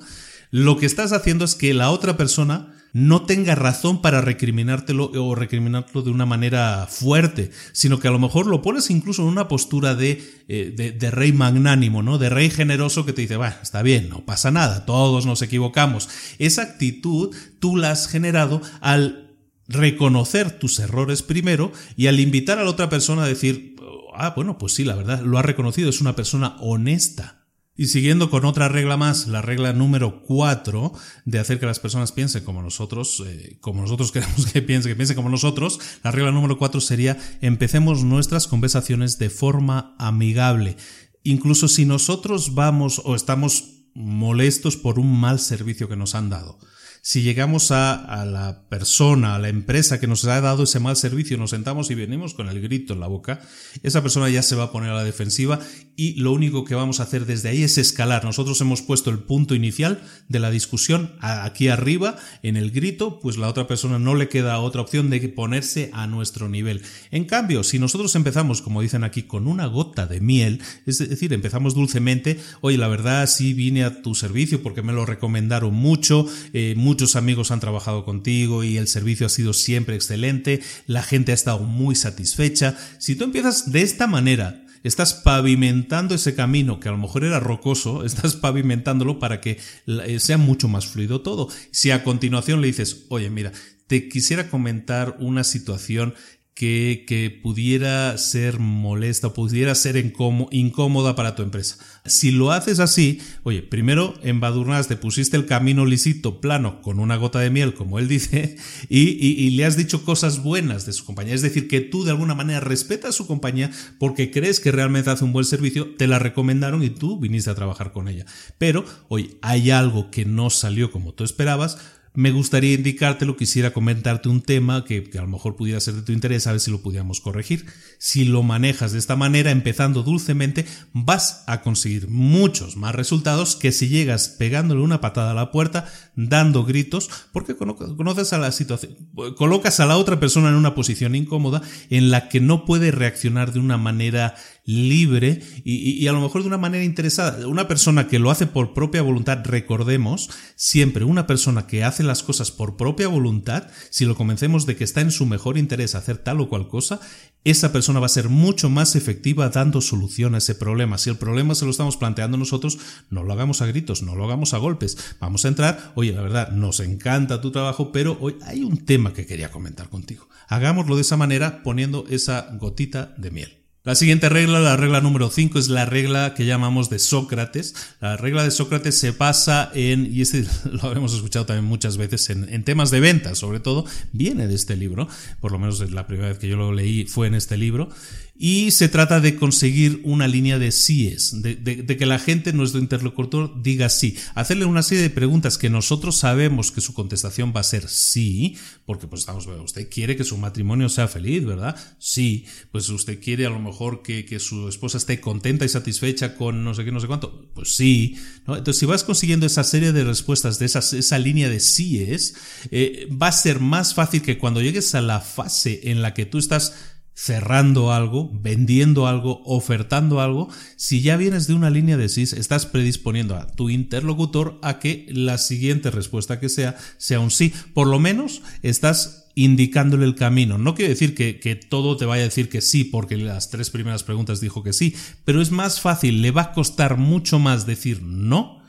Lo que estás haciendo es que la otra persona no tenga razón para recriminártelo o recriminarlo de una manera fuerte, sino que a lo mejor lo pones incluso en una postura de, eh, de, rey magnánimo, ¿no? De rey generoso que te dice, bueno, está bien, no pasa nada, todos nos equivocamos. Esa actitud tú la has generado al reconocer tus errores primero y al invitar a la otra persona a decir, ah, bueno, pues sí, la verdad, lo ha reconocido, es una persona honesta. Y siguiendo con otra regla más, la regla número cuatro de hacer que las personas piensen como nosotros, eh, como nosotros queremos que piensen, que piensen como nosotros, la regla número cuatro sería empecemos nuestras conversaciones de forma amigable. Incluso si nosotros vamos o estamos molestos por un mal servicio que nos han dado si llegamos a, la persona, a la empresa que nos ha dado ese mal servicio, nos sentamos y venimos con el grito en la boca, esa persona ya se va a poner a la defensiva y lo único que vamos a hacer desde ahí es escalar. Nosotros hemos puesto el punto inicial de la discusión aquí arriba, en el grito, pues la otra persona no le queda otra opción de ponerse a nuestro nivel. En cambio, si nosotros empezamos, como dicen aquí, con una gota de miel, es decir, empezamos dulcemente, oye, la verdad sí vine a tu servicio porque me lo recomendaron mucho, eh, muchos amigos han trabajado contigo y el servicio ha sido siempre excelente, la gente ha estado muy satisfecha. Si tú empiezas de esta manera, estás pavimentando ese camino que a lo mejor era rocoso, estás pavimentándolo para que eh, sea mucho más fluido todo. Si a continuación le dices, oye, mira, te quisiera comentar una situación que, que, pudiera ser molesta pudiera ser incómoda para tu empresa. Si lo haces así, oye, primero embadurnaste, pusiste el camino lisito, plano, con una gota de miel, como él dice, y, y, le has dicho cosas buenas de su compañía. Es decir, que tú de alguna manera respetas su compañía porque crees que realmente hace un buen servicio, te la recomendaron y tú viniste a trabajar con ella. Pero, oye, hay algo que no salió como tú esperabas, me gustaría indicártelo, quisiera comentarte un tema que, a lo mejor pudiera ser de tu interés, a ver si lo pudiéramos corregir. Si lo manejas de esta manera, empezando dulcemente, vas a conseguir muchos más resultados que si llegas pegándole una patada a la puerta, dando gritos, porque conoces a la situación, colocas a la otra persona en una posición incómoda en la que no puede reaccionar de una manera libre y, a lo mejor de una manera interesada. Una persona que lo hace por propia voluntad, recordemos, siempre una persona que hace las cosas por propia voluntad, si lo convencemos de que está en su mejor interés hacer tal o cual cosa, esa persona va a ser mucho más efectiva dando solución a ese problema. Si el problema se lo estamos planteando nosotros, no lo hagamos a gritos, no lo hagamos a golpes. Vamos a entrar, oye, la verdad, nos encanta tu trabajo, pero hoy hay un tema que quería comentar contigo. Hagámoslo de esa manera poniendo esa gotita de miel. La siguiente regla, la regla número 5, es la regla que llamamos de Sócrates. La regla de Sócrates se basa en, y este lo hemos escuchado también muchas veces, en, en, temas de ventas, sobre todo, viene de este libro, por lo menos la primera vez que yo lo leí fue en este libro, y se trata de conseguir una línea de síes, de, de, que la gente, nuestro interlocutor, diga sí. Hacerle una serie de preguntas que nosotros sabemos que su contestación va a ser sí, porque pues estamos, usted quiere que su matrimonio sea feliz, ¿verdad? Sí, pues usted quiere a lo mejor que, que su esposa esté contenta y satisfecha con no sé qué, no sé cuánto. Pues sí. Entonces, si vas consiguiendo esa serie de respuestas de esas, esa línea de síes, eh, va a ser más fácil que cuando llegues a la fase en la que tú estás cerrando algo, vendiendo algo, ofertando algo, si ya vienes de una línea de SIS, estás predisponiendo a tu interlocutor a que la siguiente respuesta que sea sea un sí. Por lo menos estás indicándole el camino. No quiere decir que, que, todo te vaya a decir que sí, porque las tres primeras preguntas dijo que sí, pero es más fácil, le va a costar mucho más decir no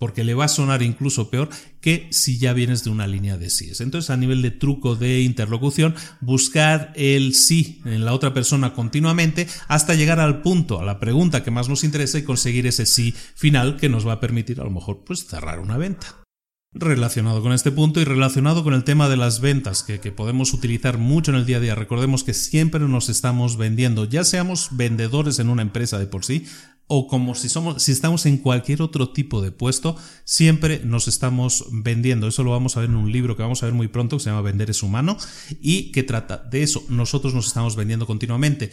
porque le va a sonar incluso peor que si ya vienes de una línea de síes. Entonces, a nivel de truco de interlocución, buscar el sí en la otra persona continuamente hasta llegar al punto, a la pregunta que más nos interesa y conseguir ese sí final que nos va a permitir a lo mejor pues cerrar una venta. Relacionado con este punto y relacionado con el tema de las ventas que, que, podemos utilizar mucho en el día a día, recordemos que siempre nos estamos vendiendo, ya seamos vendedores en una empresa de por sí, o como si somos, si estamos en cualquier otro tipo de puesto, siempre nos estamos vendiendo. Eso lo vamos a ver en un libro que vamos a ver muy pronto que se llama Vender es humano y que trata de eso. Nosotros nos estamos vendiendo continuamente.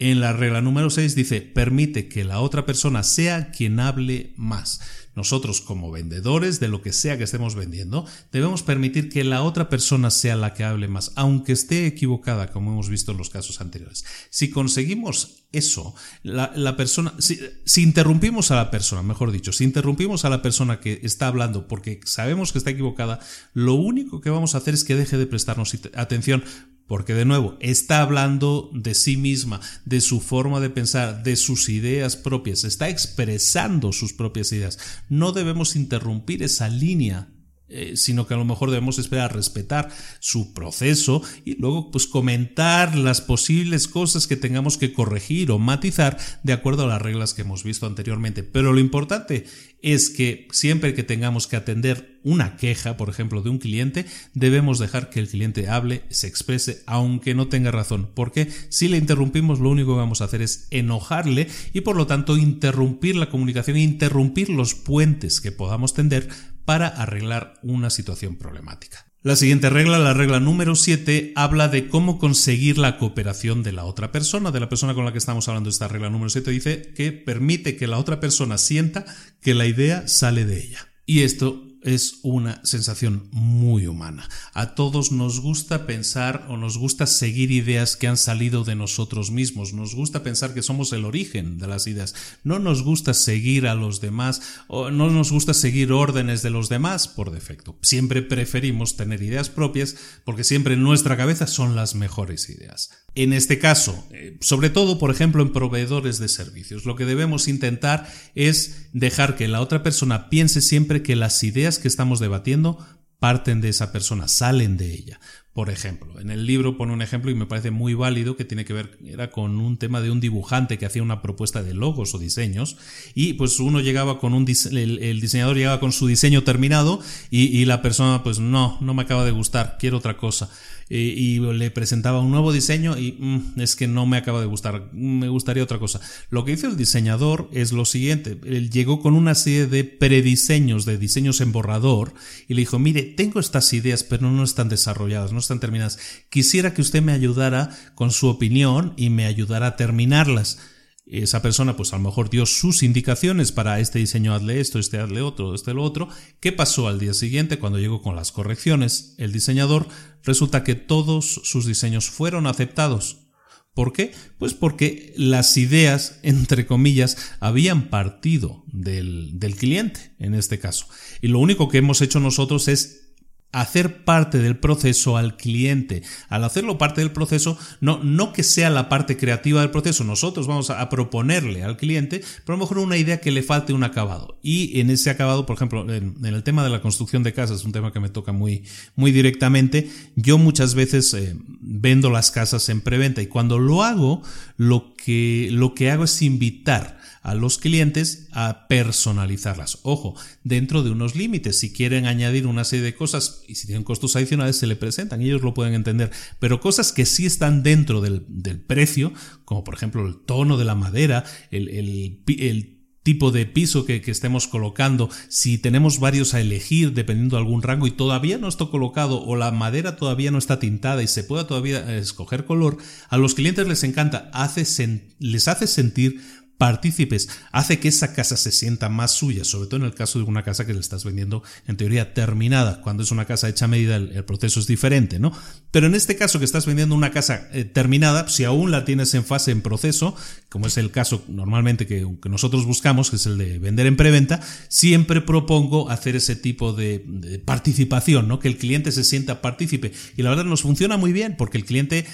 En la regla número 6 dice, permite que la otra persona sea quien hable más. Nosotros como vendedores de lo que sea que estemos vendiendo, debemos permitir que la otra persona sea la que hable más, aunque esté equivocada, como hemos visto en los casos anteriores. Si conseguimos eso, la, persona, si, si interrumpimos a la persona, mejor dicho, si interrumpimos a la persona que está hablando porque sabemos que está equivocada, lo único que vamos a hacer es que deje de prestarnos atención porque de nuevo, está hablando de sí misma, de su forma de pensar, de sus ideas propias, está expresando sus propias ideas. No debemos interrumpir esa línea eh, sino que a lo mejor debemos esperar a respetar su proceso y luego pues comentar las posibles cosas que tengamos que corregir o matizar de acuerdo a las reglas que hemos visto anteriormente. Pero lo importante es que siempre que tengamos que atender una queja, por ejemplo, de un cliente, debemos dejar que el cliente hable, se exprese, aunque no tenga razón, porque si le interrumpimos lo único que vamos a hacer es enojarle y por lo tanto interrumpir la comunicación, interrumpir los puentes que podamos tender para arreglar una situación problemática. La siguiente regla, la regla número 7, habla de cómo conseguir la cooperación de la otra persona, de la persona con la que estamos hablando. Esta regla número 7 dice que permite que la otra persona sienta que la idea sale de ella. Y esto es una sensación muy humana. A todos nos gusta pensar o nos gusta seguir ideas que han salido de nosotros mismos. Nos gusta pensar que somos el origen de las ideas. No nos gusta seguir a los demás o no nos gusta seguir órdenes de los demás por defecto. Siempre preferimos tener ideas propias porque siempre en nuestra cabeza son las mejores ideas. En este caso, eh, sobre todo, por ejemplo, en proveedores de servicios, lo que debemos intentar es dejar que la otra persona piense siempre que las ideas que estamos debatiendo parten de esa persona, salen de ella. Por ejemplo, en el libro pone un ejemplo y me parece muy válido que tiene que ver, era con un tema de un dibujante que hacía una propuesta de logos o diseños y pues uno llegaba con un, el, diseñador llegaba con su diseño terminado y la persona pues no, no me acaba de gustar, quiero otra cosa y le presentaba un nuevo diseño y mm, es que no me acaba de gustar, me gustaría otra cosa. Lo que hizo el diseñador es lo siguiente, él llegó con una serie de prediseños, de diseños en borrador y le dijo, mire, tengo estas ideas pero no están desarrolladas, no están terminadas. Quisiera que usted me ayudara con su opinión y me ayudara a terminarlas esa persona pues a lo mejor dio sus indicaciones para este diseño hazle esto, este hazle otro, este lo otro. ¿Qué pasó al día siguiente cuando llegó con las correcciones? El diseñador resulta que todos sus diseños fueron aceptados. ¿Por qué? Pues porque las ideas, entre comillas, habían partido del, del cliente, en este caso. Y lo único que hemos hecho nosotros es hacer parte del proceso al cliente. Al hacerlo parte del proceso, no, no que sea la parte creativa del proceso, nosotros vamos a, proponerle al cliente, pero a lo mejor una idea que le falte un acabado. Y en ese acabado, por ejemplo, en, el tema de la construcción de casas, un tema que me toca muy, muy directamente, yo muchas veces eh, vendo las casas en preventa y cuando lo hago, lo que, lo que hago es invitar a los clientes a personalizarlas. Ojo, dentro de unos límites. Si quieren añadir una serie de cosas y si tienen costos adicionales, se le presentan ellos lo pueden entender. Pero cosas que sí están dentro del, precio, como por ejemplo el tono de la madera, el, el, tipo de piso que, que, estemos colocando, si tenemos varios a elegir dependiendo de algún rango y todavía no está colocado o la madera todavía no está tintada y se pueda todavía escoger color, a los clientes les encanta, hace les hace sentir partícipes, hace que esa casa se sienta más suya, sobre todo en el caso de una casa que le estás vendiendo en teoría terminada. Cuando es una casa hecha a medida, el, proceso es diferente, ¿no? Pero en este caso que estás vendiendo una casa eh, terminada, si aún la tienes en fase en proceso, como es el caso normalmente que, nosotros buscamos, que es el de vender en preventa, siempre propongo hacer ese tipo de, de participación, ¿no? Que el cliente se sienta partícipe. Y la verdad nos funciona muy bien porque el cliente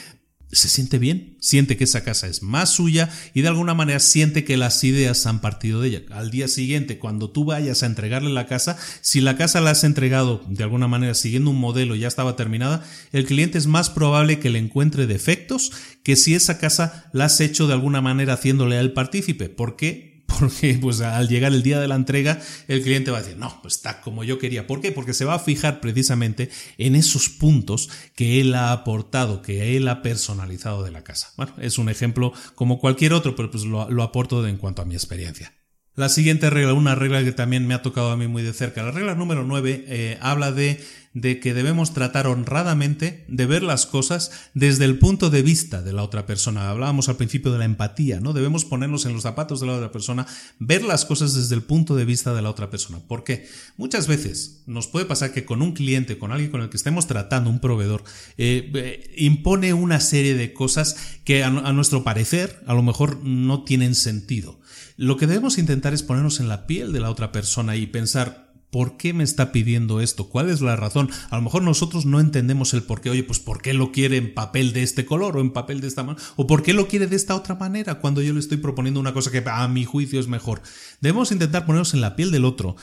se siente bien, siente que esa casa es más suya y de alguna manera siente que las ideas han partido de ella. Al día siguiente, cuando tú vayas a entregarle la casa, si la casa la has entregado de alguna manera siguiendo un modelo ya estaba terminada, el cliente es más probable que le encuentre defectos que si esa casa la has hecho de alguna manera haciéndole al partícipe. ¿Por qué? Porque pues al llegar el día de la entrega el cliente va a decir, no, pues está como yo quería. ¿Por qué? Porque se va a fijar precisamente en esos puntos que él ha aportado, que él ha personalizado de la casa. Bueno, es un ejemplo como cualquier otro, pero pues lo, lo aporto en cuanto a mi experiencia. La siguiente regla, una regla que también me ha tocado a mí muy de cerca. La regla número 9 eh, habla de, de, que debemos tratar honradamente de ver las cosas desde el punto de vista de la otra persona. Hablábamos al principio de la empatía, ¿no? Debemos ponernos en los zapatos de la otra persona, ver las cosas desde el punto de vista de la otra persona. ¿Por qué? Muchas veces nos puede pasar que con un cliente, con alguien con el que estemos tratando, un proveedor, eh, eh, impone una serie de cosas que a nuestro parecer a lo mejor no tienen sentido. Lo que debemos intentar es ponernos en la piel de la otra persona y pensar, ¿por qué me está pidiendo esto? ¿Cuál es la razón? A lo mejor nosotros no entendemos el por qué. Oye, pues ¿por qué lo quiere en papel de este color o en papel de esta manera? ¿O por qué lo quiere de esta otra manera cuando yo le estoy proponiendo una cosa que a mi juicio es mejor? Debemos intentar ponernos en la piel del otro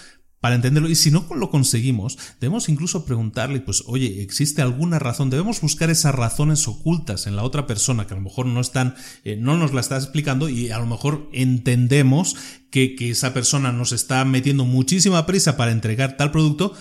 para entenderlo. Y si no lo conseguimos, debemos incluso preguntarle, pues, oye, ¿existe alguna razón? Debemos buscar esas razones ocultas en la otra persona que a lo mejor no están, eh, no nos la está explicando y a lo mejor entendemos que, que esa persona nos está metiendo muchísima prisa para entregar tal producto,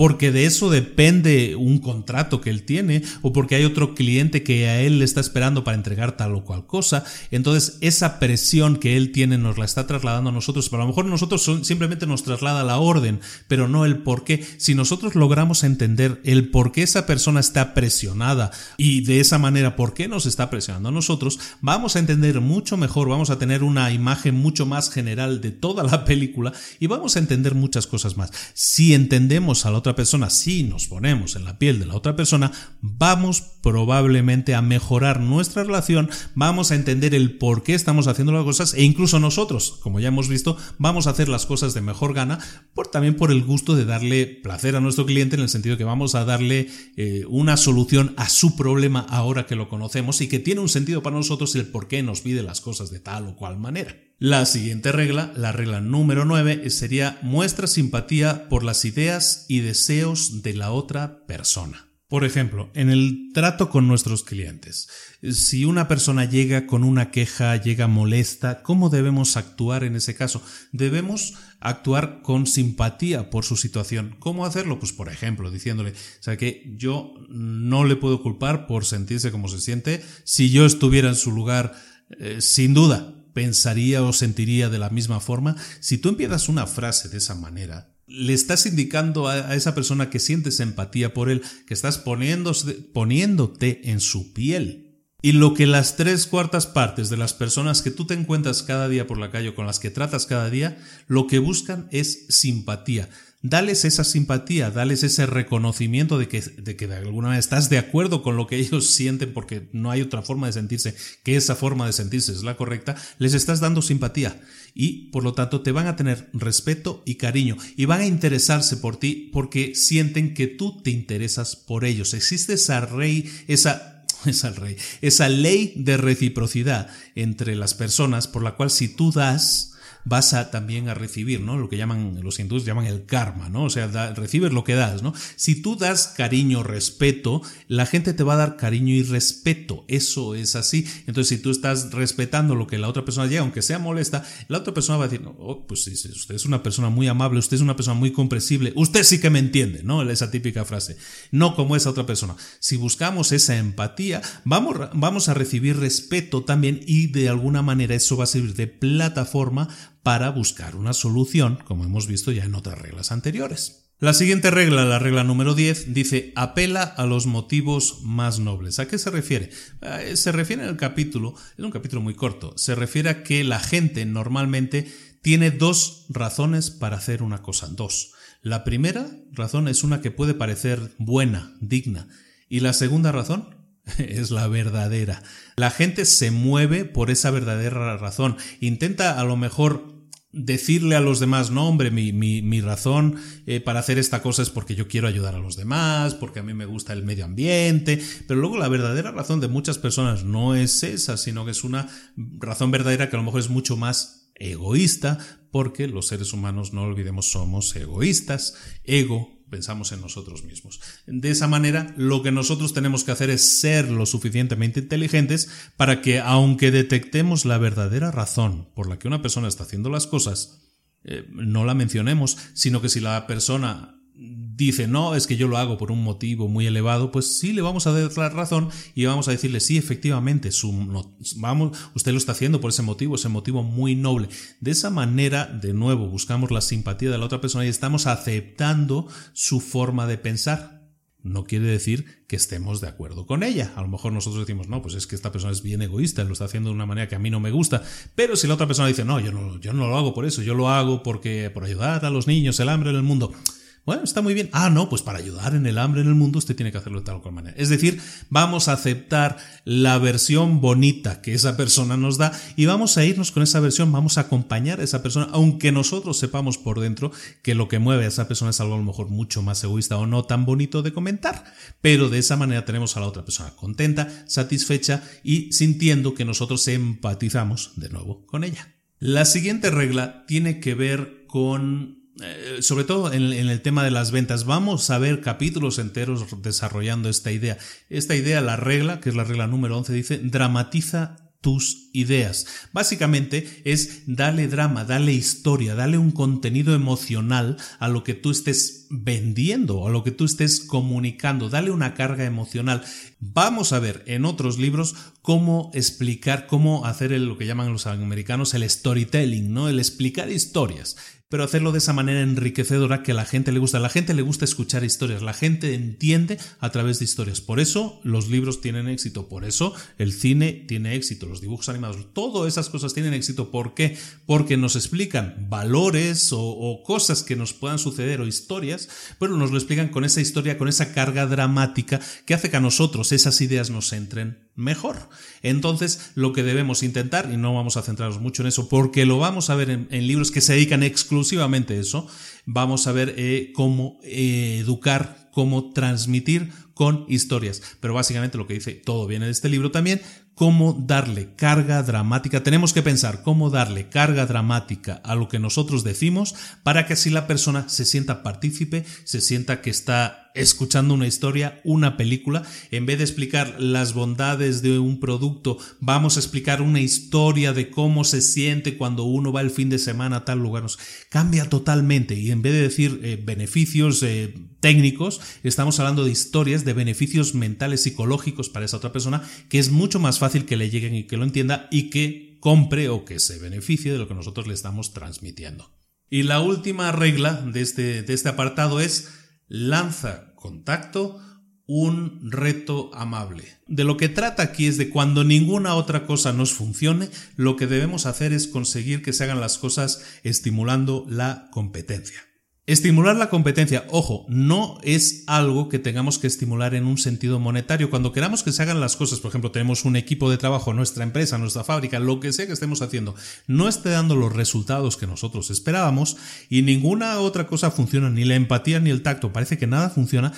porque de eso depende un contrato que él tiene o porque hay otro cliente que a él le está esperando para entregar tal o cual cosa. Entonces esa presión que él tiene nos la está trasladando a nosotros, pero a lo mejor nosotros simplemente nos traslada la orden, pero no el por qué. Si nosotros logramos entender el por qué esa persona está presionada y de esa manera por qué nos está presionando a nosotros, vamos a entender mucho mejor, vamos a tener una imagen mucho más general de toda la película y vamos a entender muchas cosas más. Si entendemos a la otra persona, si nos ponemos en la piel de la otra persona, vamos probablemente a mejorar nuestra relación, vamos a entender el por qué estamos haciendo las cosas e incluso nosotros, como ya hemos visto, vamos a hacer las cosas de mejor gana, por, también por el gusto de darle placer a nuestro cliente en el sentido que vamos a darle eh, una solución a su problema ahora que lo conocemos y que tiene un sentido para nosotros el por qué nos pide las cosas de tal o cual manera. La siguiente regla, la regla número 9, sería muestra simpatía por las ideas y deseos de la otra persona. Por ejemplo, en el trato con nuestros clientes, si una persona llega con una queja, llega molesta, ¿cómo debemos actuar en ese caso? Debemos actuar con simpatía por su situación. ¿Cómo hacerlo? Pues por ejemplo, diciéndole, o sea que yo no le puedo culpar por sentirse como se siente. Si yo estuviera en su lugar, eh, sin duda, pensaría o sentiría de la misma forma? Si tú empiezas una frase de esa manera, le estás indicando a, esa persona que sientes empatía por él, que estás poniéndote en su piel. Y lo que las tres cuartas partes de las personas que tú te encuentras cada día por la calle o con las que tratas cada día, lo que buscan es simpatía. Dales esa simpatía, dales ese reconocimiento de que, de que alguna manera estás de acuerdo con lo que ellos sienten porque no hay otra forma de sentirse que esa forma de sentirse es la correcta, les estás dando simpatía y por lo tanto te van a tener respeto y cariño y van a interesarse por ti porque sienten que tú te interesas por ellos. Existe esa rey, esa esa, rey, esa ley de reciprocidad entre las personas por la cual si tú das, vas a también a recibir, ¿no? Lo que llaman, los hindúes llaman el karma, ¿no? O sea, recibes lo que das, ¿no? Si tú das cariño, respeto, la gente te va a dar cariño y respeto. Eso es así. Entonces, si tú estás respetando lo que la otra persona llega, aunque sea molesta, la otra persona va a decir, oh, pues usted es una persona muy amable, usted es una persona muy comprensible, usted sí que me entiende, ¿no? Esa típica frase. No como esa otra persona. Si buscamos esa empatía, vamos, vamos a recibir respeto también y de alguna manera eso va a servir de plataforma para buscar una solución, como hemos visto ya en otras reglas anteriores. La siguiente regla, la regla número 10, dice apela a los motivos más nobles. ¿A qué se refiere? Eh, se refiere en el capítulo, es un capítulo muy corto, se refiere a que la gente normalmente tiene dos razones para hacer una cosa, dos. La primera razón es una que puede parecer buena, digna, y la segunda razón es la verdadera. La gente se mueve por esa verdadera razón. Intenta a lo mejor decirle a los demás, no, hombre, mi, mi, razón eh, para hacer esta cosa es porque yo quiero ayudar a los demás, porque a mí me gusta el medio ambiente, pero luego la verdadera razón de muchas personas no es esa, sino que es una razón verdadera que a lo mejor es mucho más egoísta, porque los seres humanos, no olvidemos, somos egoístas, ego pensamos en nosotros mismos. De esa manera, lo que nosotros tenemos que hacer es ser lo suficientemente inteligentes para que, aunque detectemos la verdadera razón por la que una persona está haciendo las cosas, eh, no la mencionemos, sino que si la persona dice, no, es que yo lo hago por un motivo muy elevado, pues sí le vamos a dar la razón y vamos a decirle, sí, efectivamente, su, vamos, usted lo está haciendo por ese motivo, ese motivo muy noble. De esa manera, de nuevo, buscamos la simpatía de la otra persona y estamos aceptando su forma de pensar. No quiere decir que estemos de acuerdo con ella. A lo mejor nosotros decimos, no, pues es que esta persona es bien egoísta, lo está haciendo de una manera que a mí no me gusta. Pero si la otra persona dice, no, yo no, yo no lo hago por eso, yo lo hago porque por ayudar a los niños, el hambre en el mundo bueno, está muy bien. Ah, no, pues para ayudar en el hambre en el mundo usted tiene que hacerlo de tal o cual manera. Es decir, vamos a aceptar la versión bonita que esa persona nos da y vamos a irnos con esa versión, vamos a acompañar a esa persona, aunque nosotros sepamos por dentro que lo que mueve a esa persona es algo a lo mejor mucho más egoísta o no tan bonito de comentar. Pero de esa manera tenemos a la otra persona contenta, satisfecha y sintiendo que nosotros empatizamos de nuevo con ella. La siguiente regla tiene que ver con sobre todo en, el tema de las ventas, vamos a ver capítulos enteros desarrollando esta idea. Esta idea, la regla, que es la regla número 11, dice, dramatiza tus ideas. Básicamente es darle drama, darle historia, darle un contenido emocional a lo que tú estés vendiendo, a lo que tú estés comunicando, dale una carga emocional. Vamos a ver en otros libros cómo explicar, cómo hacer lo que llaman los americanos el storytelling, ¿no? El explicar historias pero hacerlo de esa manera enriquecedora que a la gente le gusta. A la gente le gusta escuchar historias, la gente entiende a través de historias. Por eso los libros tienen éxito, por eso el cine tiene éxito, los dibujos animados, todas esas cosas tienen éxito. ¿Por qué? Porque nos explican valores o, cosas que nos puedan suceder o historias, pero nos lo explican con esa historia, con esa carga dramática que hace que a nosotros esas ideas nos entren mejor. Entonces, lo que debemos intentar, y no vamos a centrarnos mucho en eso, porque lo vamos a ver en, libros que se dedican exclusivamente a eso, vamos a ver eh, cómo eh, educar, cómo transmitir con historias. Pero básicamente lo que dice, todo viene de este libro también, cómo darle carga dramática. Tenemos que pensar cómo darle carga dramática a lo que nosotros decimos para que así la persona se sienta partícipe, se sienta que está escuchando una historia, una película, en vez de explicar las bondades de un producto, vamos a explicar una historia de cómo se siente cuando uno va el fin de semana a tal lugar. Nos cambia totalmente y en vez de decir eh, beneficios eh, técnicos, estamos hablando de historias de beneficios mentales, psicológicos para esa otra persona, que es mucho más fácil que le lleguen y que lo entienda y que compre o que se beneficie de lo que nosotros le estamos transmitiendo. Y la última regla de este, de este apartado es lanza contacto un reto amable. De lo que trata aquí es de cuando ninguna otra cosa nos funcione, lo que debemos hacer es conseguir que se hagan las cosas estimulando la competencia. Estimular la competencia, ojo, no es algo que tengamos que estimular en un sentido monetario. Cuando queramos que se hagan las cosas, por ejemplo, tenemos un equipo de trabajo, nuestra empresa, nuestra fábrica, lo que sea que estemos haciendo, no esté dando los resultados que nosotros esperábamos y ninguna otra cosa funciona, ni la empatía ni el tacto, parece que nada funciona,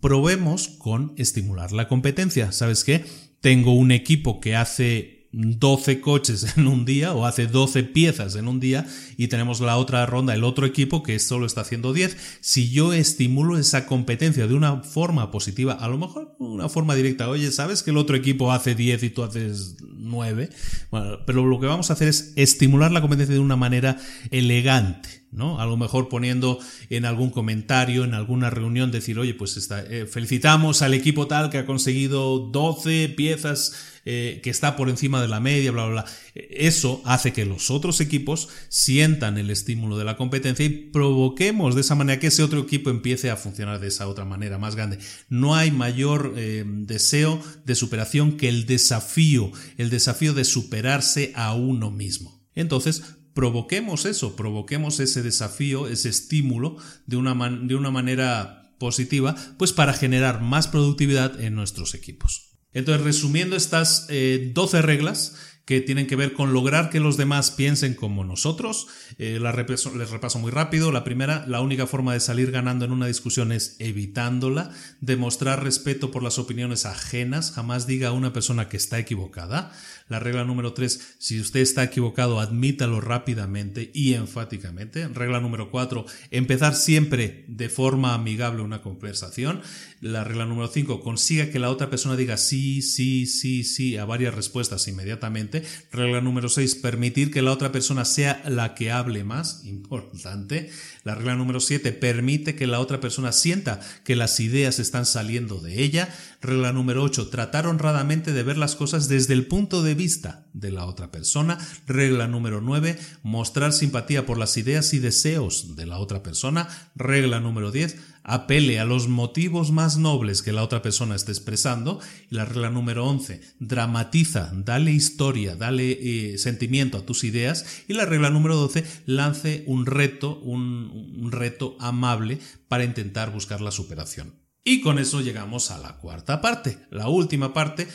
probemos con estimular la competencia. ¿Sabes qué? Tengo un equipo que hace 12 coches en un día o hace 12 piezas en un día y tenemos la otra ronda, el otro equipo que solo está haciendo 10. Si yo estimulo esa competencia de una forma positiva, a lo mejor una forma directa, oye, ¿sabes que el otro equipo hace 10 y tú haces 9? Bueno, pero lo que vamos a hacer es estimular la competencia de una manera elegante. ¿No? A lo mejor poniendo en algún comentario, en alguna reunión, decir, oye, pues eh, felicitamos al equipo tal que ha conseguido 12 piezas eh, que está por encima de la media, bla, bla, bla. Eso hace que los otros equipos sientan el estímulo de la competencia y provoquemos de esa manera que ese otro equipo empiece a funcionar de esa otra manera más grande. No hay mayor eh, deseo de superación que el desafío, el desafío de superarse a uno mismo. Entonces, provoquemos eso, provoquemos ese desafío, ese estímulo de una, de una manera positiva, pues para generar más productividad en nuestros equipos. Entonces, resumiendo estas 12 eh, reglas, que tienen que ver con lograr que los demás piensen como nosotros. Eh, les repaso muy rápido. La primera, la única forma de salir ganando en una discusión es evitándola, demostrar respeto por las opiniones ajenas, jamás diga a una persona que está equivocada. La regla número tres, si usted está equivocado, admítalo rápidamente y enfáticamente. Regla número cuatro, empezar siempre de forma amigable una conversación. La regla número cinco, consiga que la otra persona diga sí, sí, sí, sí a varias respuestas inmediatamente Regla número 6, permitir que la otra persona sea la que hable más, importante. La regla número 7, permite que la otra persona sienta que las ideas están saliendo de ella. Regla número 8, tratar honradamente de ver las cosas desde el punto de vista de la otra persona. Regla número 9, mostrar simpatía por las ideas y deseos de la otra persona. Regla número 10, apele a los motivos más nobles que la otra persona esté expresando. Y la regla número 11, dramatiza, dale historia, dale eh, sentimiento a tus ideas. Y la regla número 12, lance un reto, un, un reto amable para intentar buscar la superación. Y con eso llegamos a la cuarta parte, la última parte,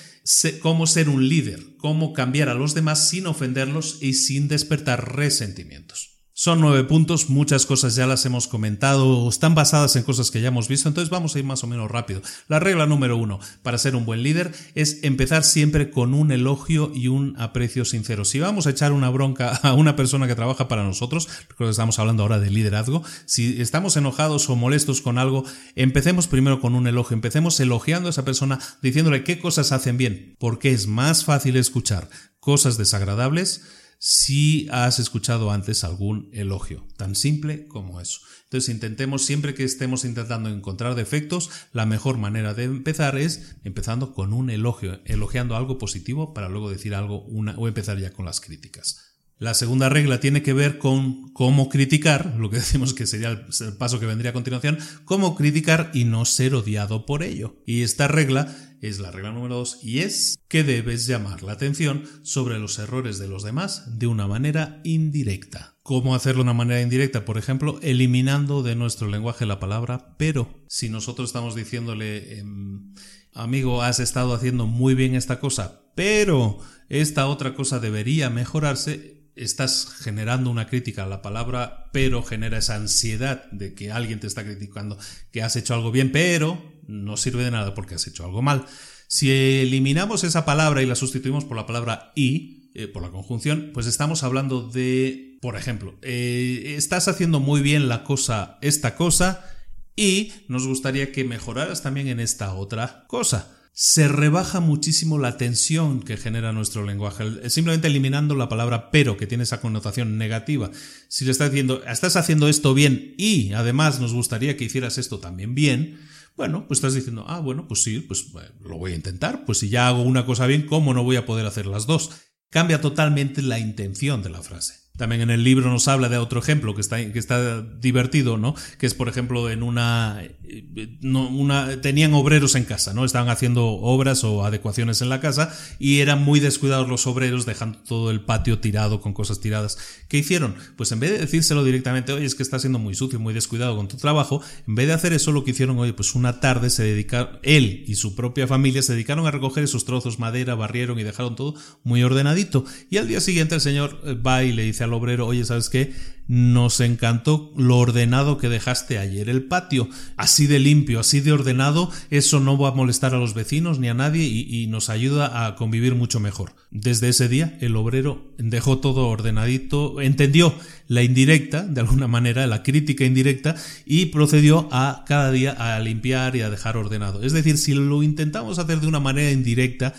cómo ser un líder, cómo cambiar a los demás sin ofenderlos y sin despertar resentimientos. Son nueve puntos, muchas cosas ya las hemos comentado, están basadas en cosas que ya hemos visto, entonces vamos a ir más o menos rápido. La regla número uno para ser un buen líder es empezar siempre con un elogio y un aprecio sincero. Si vamos a echar una bronca a una persona que trabaja para nosotros, que estamos hablando ahora de liderazgo, si estamos enojados o molestos con algo, empecemos primero con un elogio, empecemos elogiando a esa persona, diciéndole qué cosas hacen bien, porque es más fácil escuchar cosas desagradables si has escuchado antes algún elogio, tan simple como eso. Entonces intentemos siempre que estemos intentando encontrar defectos, la mejor manera de empezar es empezando con un elogio, elogiando algo positivo para luego decir algo una, o empezar ya con las críticas. La segunda regla tiene que ver con cómo criticar, lo que decimos que sería el paso que vendría a continuación, cómo criticar y no ser odiado por ello. Y esta regla es la regla número dos y es que debes llamar la atención sobre los errores de los demás de una manera indirecta. ¿Cómo hacerlo de una manera indirecta? Por ejemplo, eliminando de nuestro lenguaje la palabra pero. Si nosotros estamos diciéndole, em, amigo, has estado haciendo muy bien esta cosa, pero esta otra cosa debería mejorarse, estás generando una crítica a la palabra, pero genera esa ansiedad de que alguien te está criticando que has hecho algo bien, pero no sirve de nada porque has hecho algo mal. Si eliminamos esa palabra y la sustituimos por la palabra y, eh, por la conjunción, pues estamos hablando de, por ejemplo, eh, estás haciendo muy bien la cosa, esta cosa, y nos gustaría que mejoraras también en esta otra cosa se rebaja muchísimo la tensión que genera nuestro lenguaje. Simplemente eliminando la palabra pero, que tiene esa connotación negativa. Si le estás diciendo, estás haciendo esto bien y además nos gustaría que hicieras esto también bien, bueno, pues estás diciendo, ah, bueno, pues sí, pues lo voy a intentar. Pues si ya hago una cosa bien, ¿cómo no voy a poder hacer las dos? Cambia totalmente la intención de la frase. También en el libro nos habla de otro ejemplo que está, que está divertido, ¿no? Que es, por ejemplo, en una, una, tenían obreros en casa, ¿no? Estaban haciendo obras o adecuaciones en la casa y eran muy descuidados los obreros, dejando todo el patio tirado con cosas tiradas. ¿Qué hicieron? Pues en vez de decírselo directamente, oye, es que está siendo muy sucio, muy descuidado con tu trabajo, en vez de hacer eso, lo que hicieron, oye, pues una tarde se dedicaron, él y su propia familia se dedicaron a recoger esos trozos, madera, barrieron y dejaron todo muy ordenadito. Y al día siguiente el señor eh, va y le dice al obrero, oye, ¿sabes qué? Nos encantó lo ordenado que dejaste ayer el patio. Así de limpio, así de ordenado, eso no va a molestar a los vecinos ni a nadie y, y, nos ayuda a convivir mucho mejor. Desde ese día, el obrero dejó todo ordenadito, entendió la indirecta, de alguna manera, la crítica indirecta, y procedió a cada día a limpiar y a dejar ordenado. Es decir, si lo intentamos hacer de una manera indirecta,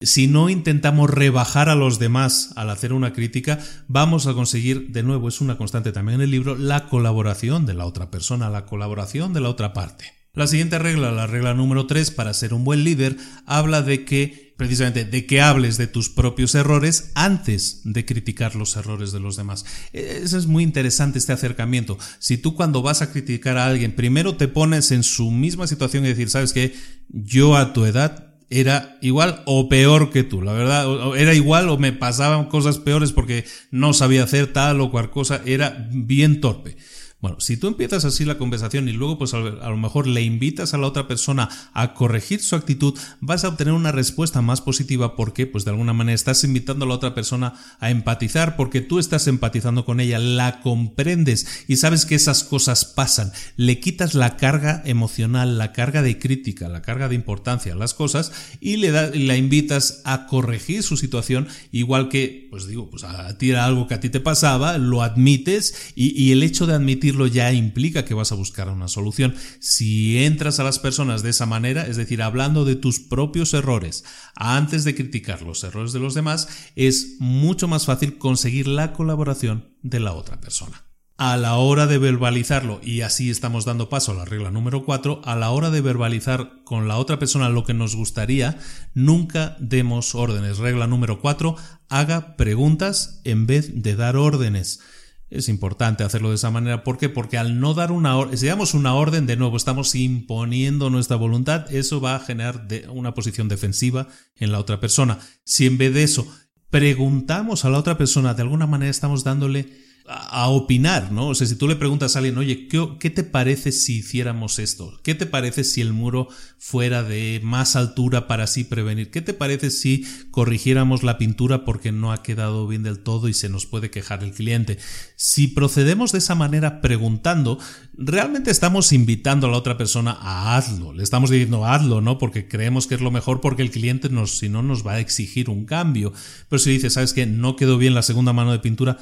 si no intentamos rebajar a los demás al hacer una crítica, vamos a conseguir, de nuevo, es una constante también en el libro, la colaboración de la otra persona, la colaboración de la otra parte. La siguiente regla, la regla número 3, para ser un buen líder, habla de que, precisamente, de que hables de tus propios errores antes de criticar los errores de los demás. Eso es muy interesante este acercamiento. Si tú cuando vas a criticar a alguien, primero te pones en su misma situación y decir, sabes que yo a tu edad era igual o peor que tú, la verdad, era igual o me pasaban cosas peores porque no sabía hacer tal o cual cosa, era bien torpe. Bueno, si tú empiezas así la conversación y luego pues a lo mejor le invitas a la otra persona a corregir su actitud, vas a obtener una respuesta más positiva porque pues de alguna manera estás invitando a la otra persona a empatizar porque tú estás empatizando con ella, la comprendes y sabes que esas cosas pasan, le quitas la carga emocional, la carga de crítica, la carga de importancia a las cosas y le la invitas a corregir su situación igual que pues digo, pues a ti era algo que a ti te pasaba, lo admites y el hecho de admitir ya implica que vas a buscar una solución. Si entras a las personas de esa manera, es decir, hablando de tus propios errores antes de criticar los errores de los demás, es mucho más fácil conseguir la colaboración de la otra persona. A la hora de verbalizarlo, y así estamos dando paso a la regla número 4, a la hora de verbalizar con la otra persona lo que nos gustaría, nunca demos órdenes. Regla número 4, haga preguntas en vez de dar órdenes. Es importante hacerlo de esa manera. ¿Por qué? Porque al no dar una orden, si damos una orden, de nuevo estamos imponiendo nuestra voluntad, eso va a generar una posición defensiva en la otra persona. Si en vez de eso preguntamos a la otra persona, de alguna manera estamos dándole a, opinar, ¿no? O sea, si tú le preguntas a alguien, oye, ¿qué, te parece si hiciéramos esto? ¿Qué te parece si el muro fuera de más altura para así prevenir? ¿Qué te parece si corrigiéramos la pintura porque no ha quedado bien del todo y se nos puede quejar el cliente? Si procedemos de esa manera preguntando, realmente estamos invitando a la otra persona a hazlo. Le estamos diciendo hazlo, ¿no? Porque creemos que es lo mejor porque el cliente nos, si no, nos va a exigir un cambio. Pero si dice, ¿sabes qué? No quedó bien la segunda mano de pintura,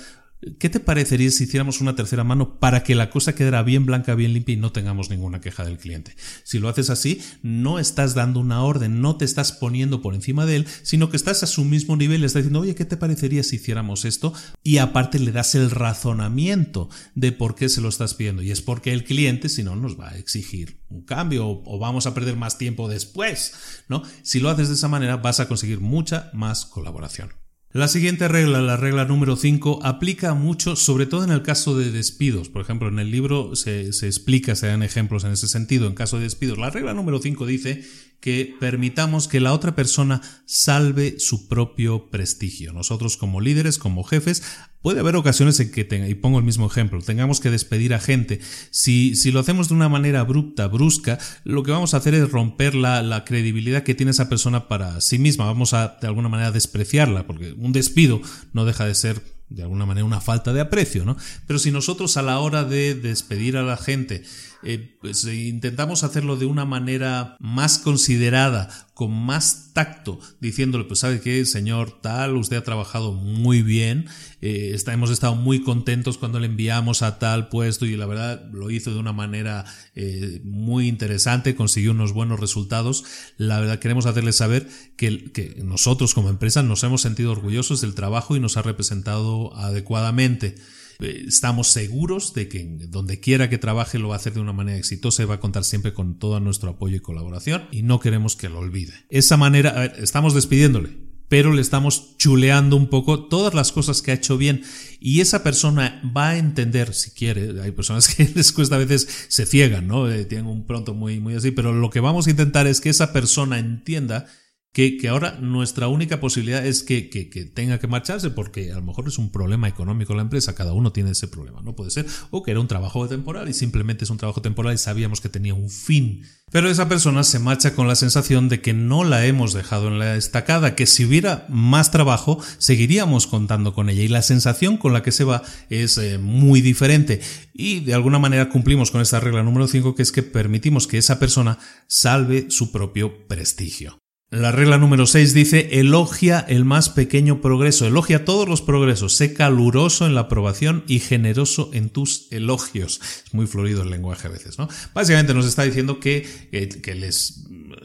¿Qué te parecería si hiciéramos una tercera mano para que la cosa quedara bien blanca, bien limpia y no tengamos ninguna queja del cliente? Si lo haces así, no estás dando una orden, no te estás poniendo por encima de él, sino que estás a su mismo nivel, le estás diciendo, oye, ¿qué te parecería si hiciéramos esto? Y aparte le das el razonamiento de por qué se lo estás pidiendo. Y es porque el cliente, si no, nos va a exigir un cambio o, vamos a perder más tiempo después, ¿no? Si lo haces de esa manera, vas a conseguir mucha más colaboración. La siguiente regla, la regla número 5, aplica mucho, sobre todo en el caso de despidos. Por ejemplo, en el libro se, se, explica, se dan ejemplos en ese sentido, en caso de despidos. La regla número 5 dice que permitamos que la otra persona salve su propio prestigio. Nosotros como líderes, como jefes, puede haber ocasiones en que, tenga, y pongo el mismo ejemplo, tengamos que despedir a gente. Si, si lo hacemos de una manera abrupta, brusca, lo que vamos a hacer es romper la, la credibilidad que tiene esa persona para sí misma. Vamos a de alguna manera despreciarla, porque un despido no deja de ser de alguna manera una falta de aprecio, ¿no? Pero si nosotros a la hora de despedir a la gente eh, pues intentamos hacerlo de una manera más considerada, con más tacto, diciéndole, pues sabe qué, señor tal, usted ha trabajado muy bien, eh, hemos estado muy contentos cuando le enviamos a tal puesto y la verdad lo hizo de una manera eh, muy interesante, consiguió unos buenos resultados. La verdad queremos hacerle saber que, que nosotros como empresa nos hemos sentido orgullosos del trabajo y nos ha representado adecuadamente. Eh, estamos seguros de que donde quiera que trabaje lo va a hacer de una manera exitosa y va a contar siempre con todo nuestro apoyo y colaboración y no queremos que lo olvide. Esa manera, estamos despidiéndole. pero le estamos chuleando un poco todas las cosas que ha hecho bien y esa persona va a entender, si quiere, hay personas que les cuesta a veces, se ciegan, ¿no? Eh, tienen un pronto muy, muy así, pero lo que vamos a intentar es que esa persona entienda que, ahora nuestra única posibilidad es que, que, tenga que marcharse porque a lo mejor es un problema económico la empresa, cada uno tiene ese problema, no puede ser, o que era un trabajo temporal y simplemente es un trabajo temporal y sabíamos que tenía un fin. Pero esa persona se marcha con la sensación de que no la hemos dejado en la estacada, que si hubiera más trabajo seguiríamos contando con ella y la sensación con la que se va es eh, muy diferente y de alguna manera cumplimos con esta regla número 5 que es que permitimos que esa persona salve su propio prestigio. La regla número 6 dice, elogia el más pequeño progreso, elogia todos los progresos, sé caluroso en la aprobación y generoso en tus elogios. Es muy florido el lenguaje a veces, ¿no? Básicamente nos está diciendo que, que, les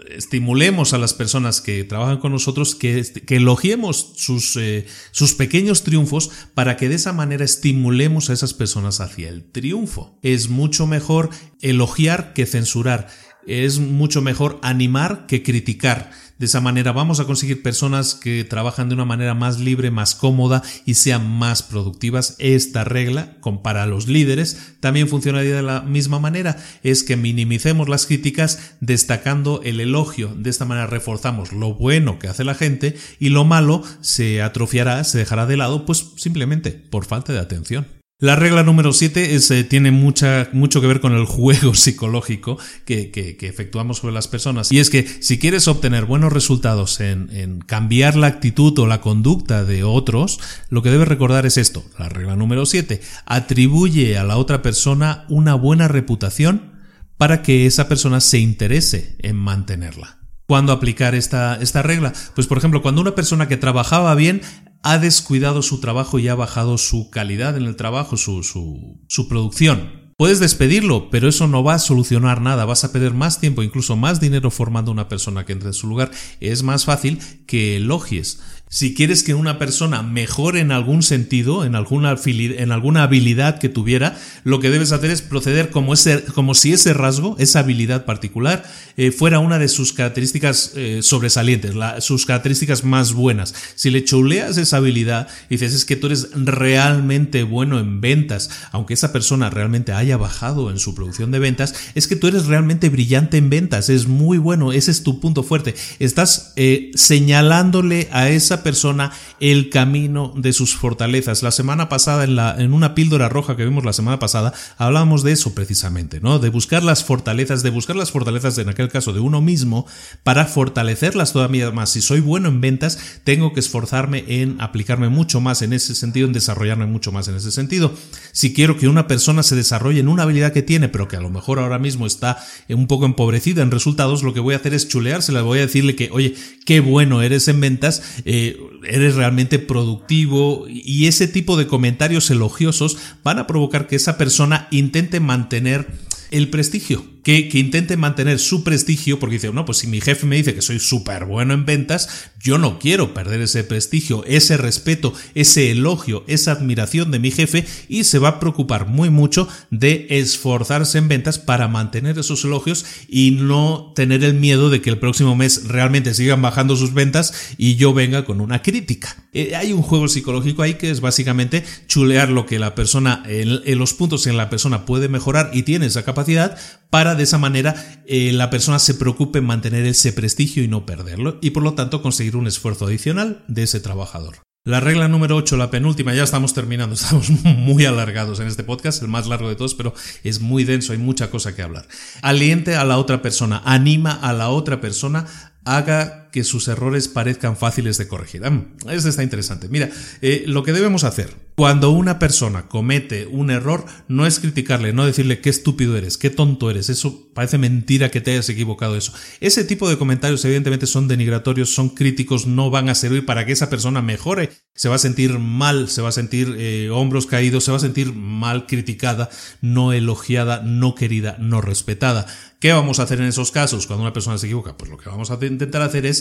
estimulemos a las personas que trabajan con nosotros, que, que elogiemos sus, eh, sus pequeños triunfos para que de esa manera estimulemos a esas personas hacia el triunfo. Es mucho mejor elogiar que censurar. Es mucho mejor animar que criticar. De esa manera vamos a conseguir personas que trabajan de una manera más libre, más cómoda y sean más productivas. Esta regla, para los líderes, también funcionaría de la misma manera. Es que minimicemos las críticas destacando el elogio. De esta manera reforzamos lo bueno que hace la gente y lo malo se atrofiará, se dejará de lado, pues simplemente por falta de atención. La regla número 7 eh, tiene mucha, mucho que ver con el juego psicológico que, que, efectuamos sobre las personas. Y es que si quieres obtener buenos resultados en, en, cambiar la actitud o la conducta de otros, lo que debes recordar es esto. La regla número 7. Atribuye a la otra persona una buena reputación para que esa persona se interese en mantenerla. ¿Cuándo aplicar esta, esta regla? Pues por ejemplo, cuando una persona que trabajaba bien ha descuidado su trabajo y ha bajado su calidad en el trabajo, su, su, su producción. Puedes despedirlo, pero eso no va a solucionar nada. Vas a perder más tiempo, incluso más dinero formando una persona que entre en su lugar. Es más fácil que elogies. Si quieres que una persona mejore en algún sentido, en alguna, habilidad que tuviera, lo que debes hacer es proceder como si ese rasgo, esa habilidad particular, eh, fuera una de sus características eh, sobresalientes, sus características más buenas. Si le chuleas esa habilidad y dices es que tú eres realmente bueno en ventas, aunque esa persona realmente haya bajado en su producción de ventas, es que tú eres realmente brillante en ventas, es muy bueno, ese es tu punto fuerte. Estás eh, señalándole a esa persona el camino de sus fortalezas. La semana pasada, en, la, en una píldora roja que vimos la semana pasada, hablábamos de eso precisamente, ¿no? De buscar las fortalezas, de buscar las fortalezas en aquel caso de uno mismo para fortalecerlas todavía más. Si soy bueno en ventas, tengo que esforzarme en aplicarme mucho más en ese sentido, en desarrollarme mucho más en ese sentido. Si quiero que una persona se desarrolle en una habilidad que tiene, pero que a lo mejor ahora mismo está un poco empobrecida en resultados, lo que voy a hacer es chuleársela, voy a decirle que, oye, qué bueno eres en ventas, eh, eres realmente productivo y ese tipo de comentarios elogiosos van a provocar que esa persona intente mantener el prestigio que, intente mantener su prestigio, porque dice, no, pues si mi jefe me dice que soy súper bueno en ventas, yo no quiero perder ese prestigio, ese respeto, ese elogio, esa admiración de mi jefe y se va a preocupar muy mucho de esforzarse en ventas para mantener esos elogios y no tener el miedo de que el próximo mes realmente sigan bajando sus ventas y yo venga con una crítica. Eh, hay un juego psicológico ahí que es básicamente chulear lo que la persona, en los puntos en la persona puede mejorar y tiene esa capacidad para de esa manera eh, la persona se preocupe en mantener ese prestigio y no perderlo y por lo tanto conseguir un esfuerzo adicional de ese trabajador. La regla número 8, la penúltima, ya estamos terminando, estamos muy alargados en este podcast, el más largo de todos, pero es muy denso, hay mucha cosa que hablar. Aliente a la otra persona, anima a la otra persona haga que sus errores parezcan fáciles de corregir. Mm, esto está interesante. Mira, eh, lo que debemos hacer cuando una persona comete un error no es criticarle, no decirle qué estúpido eres, qué tonto eres, eso parece mentira que te hayas equivocado eso. Ese tipo de comentarios evidentemente son denigratorios, son críticos, no van a servir para que esa persona mejore. Se va a sentir mal, se va a sentir eh, hombros caídos, se va a sentir mal criticada, no elogiada, no querida, no respetada. ¿Qué vamos a hacer en esos casos cuando una persona se equivoca? Pues lo que vamos a intentar hacer es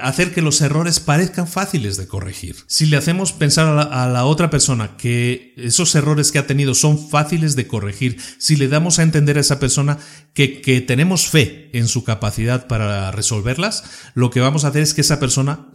hacer que los errores parezcan fáciles de corregir. Si le hacemos pensar a la, otra persona que esos errores que ha tenido son fáciles de corregir, si le damos a entender a esa persona que, que tenemos fe en su capacidad para resolverlas, lo que vamos a hacer es que esa persona,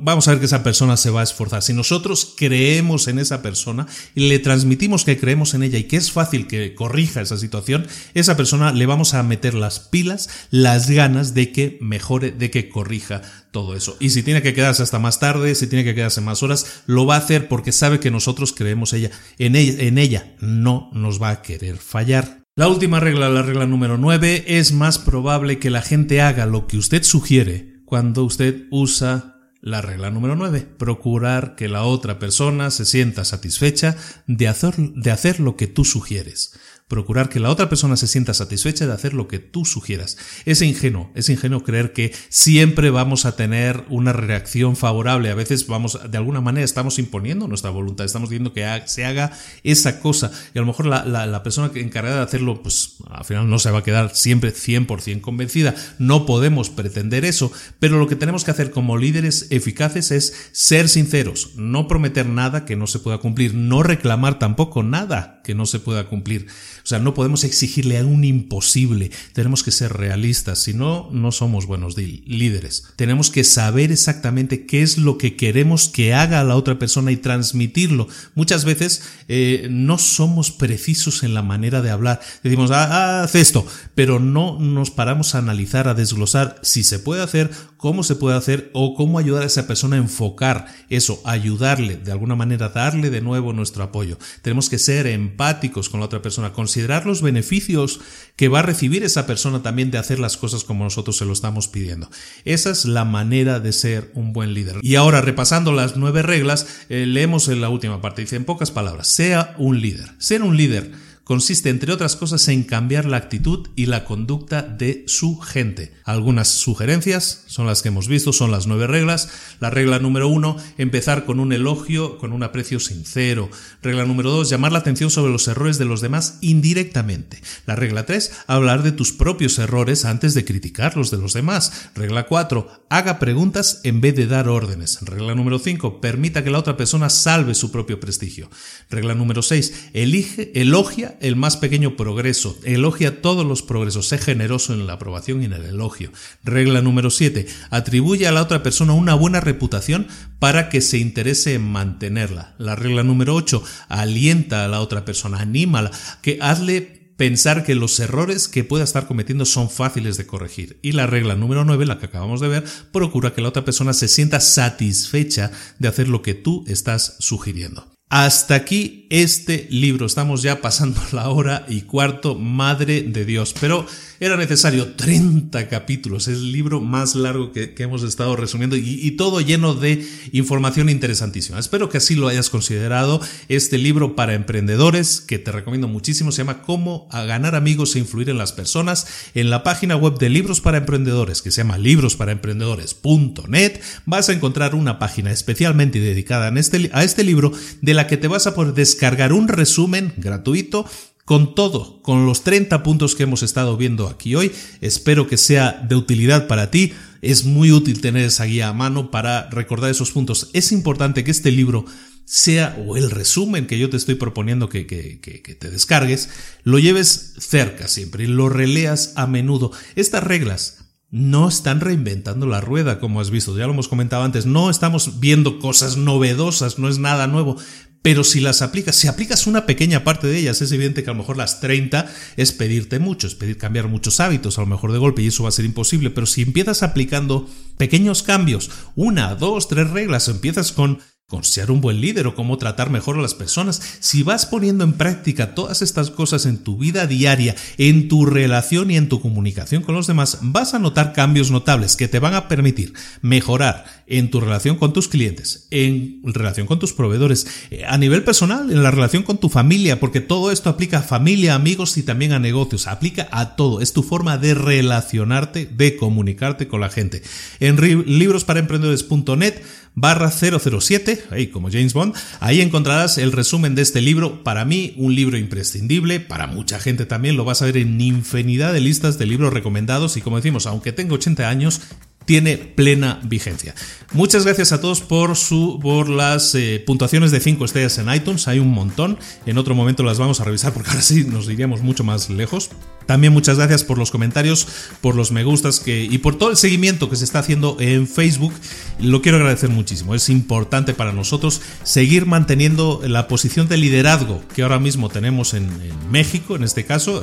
vamos a ver que esa persona se va a esforzar. Si nosotros creemos en esa persona y le transmitimos que creemos en ella y que es fácil que corrija esa situación, esa persona le vamos a meter las pilas, las ganas de que mejore, de que corrija todo eso. Y si tiene que quedarse hasta más tarde, si tiene que quedarse más horas, lo va a hacer porque sabe que nosotros creemos ella, en ella, en ella no nos va a querer fallar. La última regla, la regla número 9, es más probable que la gente haga lo que usted sugiere cuando usted usa la regla número 9, procurar que la otra persona se sienta satisfecha de hacer, de hacer lo que tú sugieres procurar que la otra persona se sienta satisfecha de hacer lo que tú sugieras. Es ingenuo, es ingenuo creer que siempre vamos a tener una reacción favorable. A veces vamos, de alguna manera estamos imponiendo nuestra voluntad, estamos diciendo que se haga esa cosa y a lo mejor la, la, persona encargada de hacerlo, pues al final no se va a quedar siempre 100% convencida. No podemos pretender eso, pero lo que tenemos que hacer como líderes eficaces es ser sinceros, no prometer nada que no se pueda cumplir, no reclamar tampoco nada que no se pueda cumplir. O sea, no podemos exigirle a un imposible. Tenemos que ser realistas. Si no, no somos buenos líderes. Tenemos que saber exactamente qué es lo que queremos que haga la otra persona y transmitirlo. Muchas veces eh, no somos precisos en la manera de hablar. Decimos, ah, ah, haz esto, pero no nos paramos a analizar, a desglosar si se puede hacer, cómo se puede hacer o cómo ayudar a esa persona a enfocar eso, ayudarle de alguna manera, darle de nuevo nuestro apoyo. Tenemos que ser empáticos con la otra persona, considerar los beneficios que va a recibir esa persona también de hacer las cosas como nosotros se lo estamos pidiendo. Esa es la manera de ser un buen líder. Y ahora, repasando las nueve reglas, eh, leemos en la última parte. Dice, en pocas palabras, sea un líder. Ser un líder consiste, entre otras cosas, en cambiar la actitud y la conducta de su gente. Algunas sugerencias son las que hemos visto, son las nueve reglas. La regla número uno, empezar con un elogio, con un aprecio sincero. Regla número dos, llamar la atención sobre los errores de los demás indirectamente. La regla tres, hablar de tus propios errores antes de criticar los de los demás. Regla cuatro, haga preguntas en vez de dar órdenes. Regla número cinco, permita que la otra persona salve su propio prestigio. Regla número seis, elige, elogia el más pequeño progreso, elogia todos los progresos, sé generoso en la aprobación y en el elogio. Regla número 7, atribuye a la otra persona una buena reputación para que se interese en mantenerla. La regla número 8, alienta a la otra persona, anímala, que hazle pensar que los errores que pueda estar cometiendo son fáciles de corregir. Y la regla número 9, la que acabamos de ver, procura que la otra persona se sienta satisfecha de hacer lo que tú estás sugiriendo. Hasta aquí este libro. Estamos ya pasando la hora y cuarto, madre de Dios. Pero era necesario 30 capítulos. Es el libro más largo que, hemos estado resumiendo y, todo lleno de información interesantísima. Espero que así lo hayas considerado. Este libro para emprendedores que te recomiendo muchísimo se llama Cómo ganar amigos e influir en las personas. En la página web de Libros para Emprendedores, que se llama librosparaemprendedores.net, vas a encontrar una página especialmente dedicada este, a este libro de la que te vas a poder descargar un resumen gratuito con todo, con los 30 puntos que hemos estado viendo aquí hoy. Espero que sea de utilidad para ti. Es muy útil tener esa guía a mano para recordar esos puntos. Es importante que este libro sea, o el resumen que yo te estoy proponiendo que, que, te descargues, lo lleves cerca siempre y lo releas a menudo. Estas reglas no están reinventando la rueda, como has visto, ya lo hemos comentado antes, no estamos viendo cosas novedosas, no es nada nuevo, pero si las aplicas, si aplicas una pequeña parte de ellas, es evidente que a lo mejor las 30 es pedirte mucho, es pedir cambiar muchos hábitos a lo mejor de golpe y eso va a ser imposible, pero si empiezas aplicando pequeños cambios, una, dos, tres reglas, empiezas con con ser un buen líder o cómo tratar mejor a las personas. Si vas poniendo en práctica todas estas cosas en tu vida diaria, en tu relación y en tu comunicación con los demás, vas a notar cambios notables que te van a permitir mejorar en tu relación con tus clientes, en relación con tus proveedores, eh, a nivel personal, en la relación con tu familia, porque todo esto aplica a familia, amigos y también a negocios, aplica a todo. Es tu forma de relacionarte, de comunicarte con la gente. En librosparaemprendedores.net barra 007, ahí como James Bond, ahí encontrarás el resumen de este libro. Para mí, un libro imprescindible, para mucha gente también lo vas a ver en infinidad de listas de libros recomendados y como decimos, aunque tengo 80 años, tiene plena vigencia. Muchas gracias a todos por, su, por las eh, puntuaciones de 5 estrellas en iTunes, hay un montón, en otro momento las vamos a revisar porque ahora sí nos iríamos mucho más lejos. También muchas gracias por los comentarios, por los me gustas que, y por todo el seguimiento que se está haciendo en Facebook. Lo quiero agradecer muchísimo. Es importante para nosotros seguir manteniendo la posición de liderazgo que ahora mismo tenemos en, México, en este caso.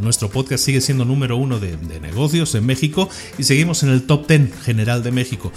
nuestro podcast sigue siendo número uno de, de negocios en México y seguimos en el top 10 general de México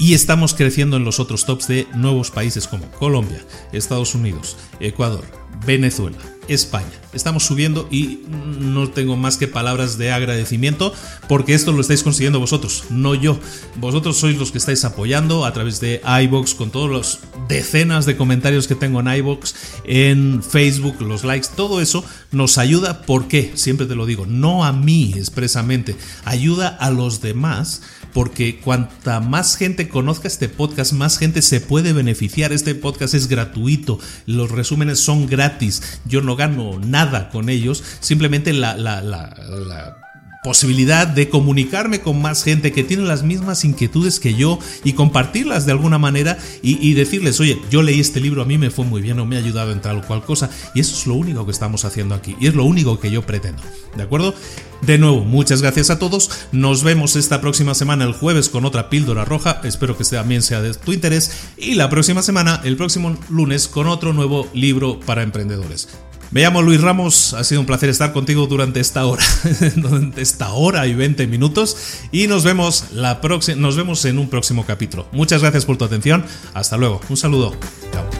y estamos creciendo en los otros tops de nuevos países como Colombia, Estados Unidos, Ecuador, Venezuela, España. Estamos subiendo y no tengo más que palabras de agradecimiento porque esto lo estáis consiguiendo vosotros, no yo. Vosotros sois los que estáis apoyando a través de iBox con todos los decenas de comentarios que tengo en iBox, en Facebook, los likes, todo eso nos ayuda porque, siempre te lo digo, no a mí expresamente, ayuda a los demás porque cuanta más gente conozca este podcast, más gente se puede beneficiar. Este podcast es gratuito, los resúmenes son gratis, yo no gano nada con ellos, simplemente la, posibilidad de comunicarme con más gente que tiene las mismas inquietudes que yo y compartirlas de alguna manera y, decirles, oye, yo leí este libro, a mí me fue muy bien o me ha ayudado en tal o cual cosa y eso es lo único que estamos haciendo aquí y es lo único que yo pretendo, ¿de acuerdo? De nuevo, muchas gracias a todos, nos vemos esta próxima semana el jueves con otra píldora roja, espero que también sea de tu interés y la próxima semana, el próximo lunes, con otro nuevo libro para emprendedores. Me llamo Luis Ramos, ha sido un placer estar contigo durante esta hora, durante esta hora y 20 minutos y nos vemos la nos vemos en un próximo capítulo. Muchas gracias por tu atención, hasta luego, un saludo. Chao.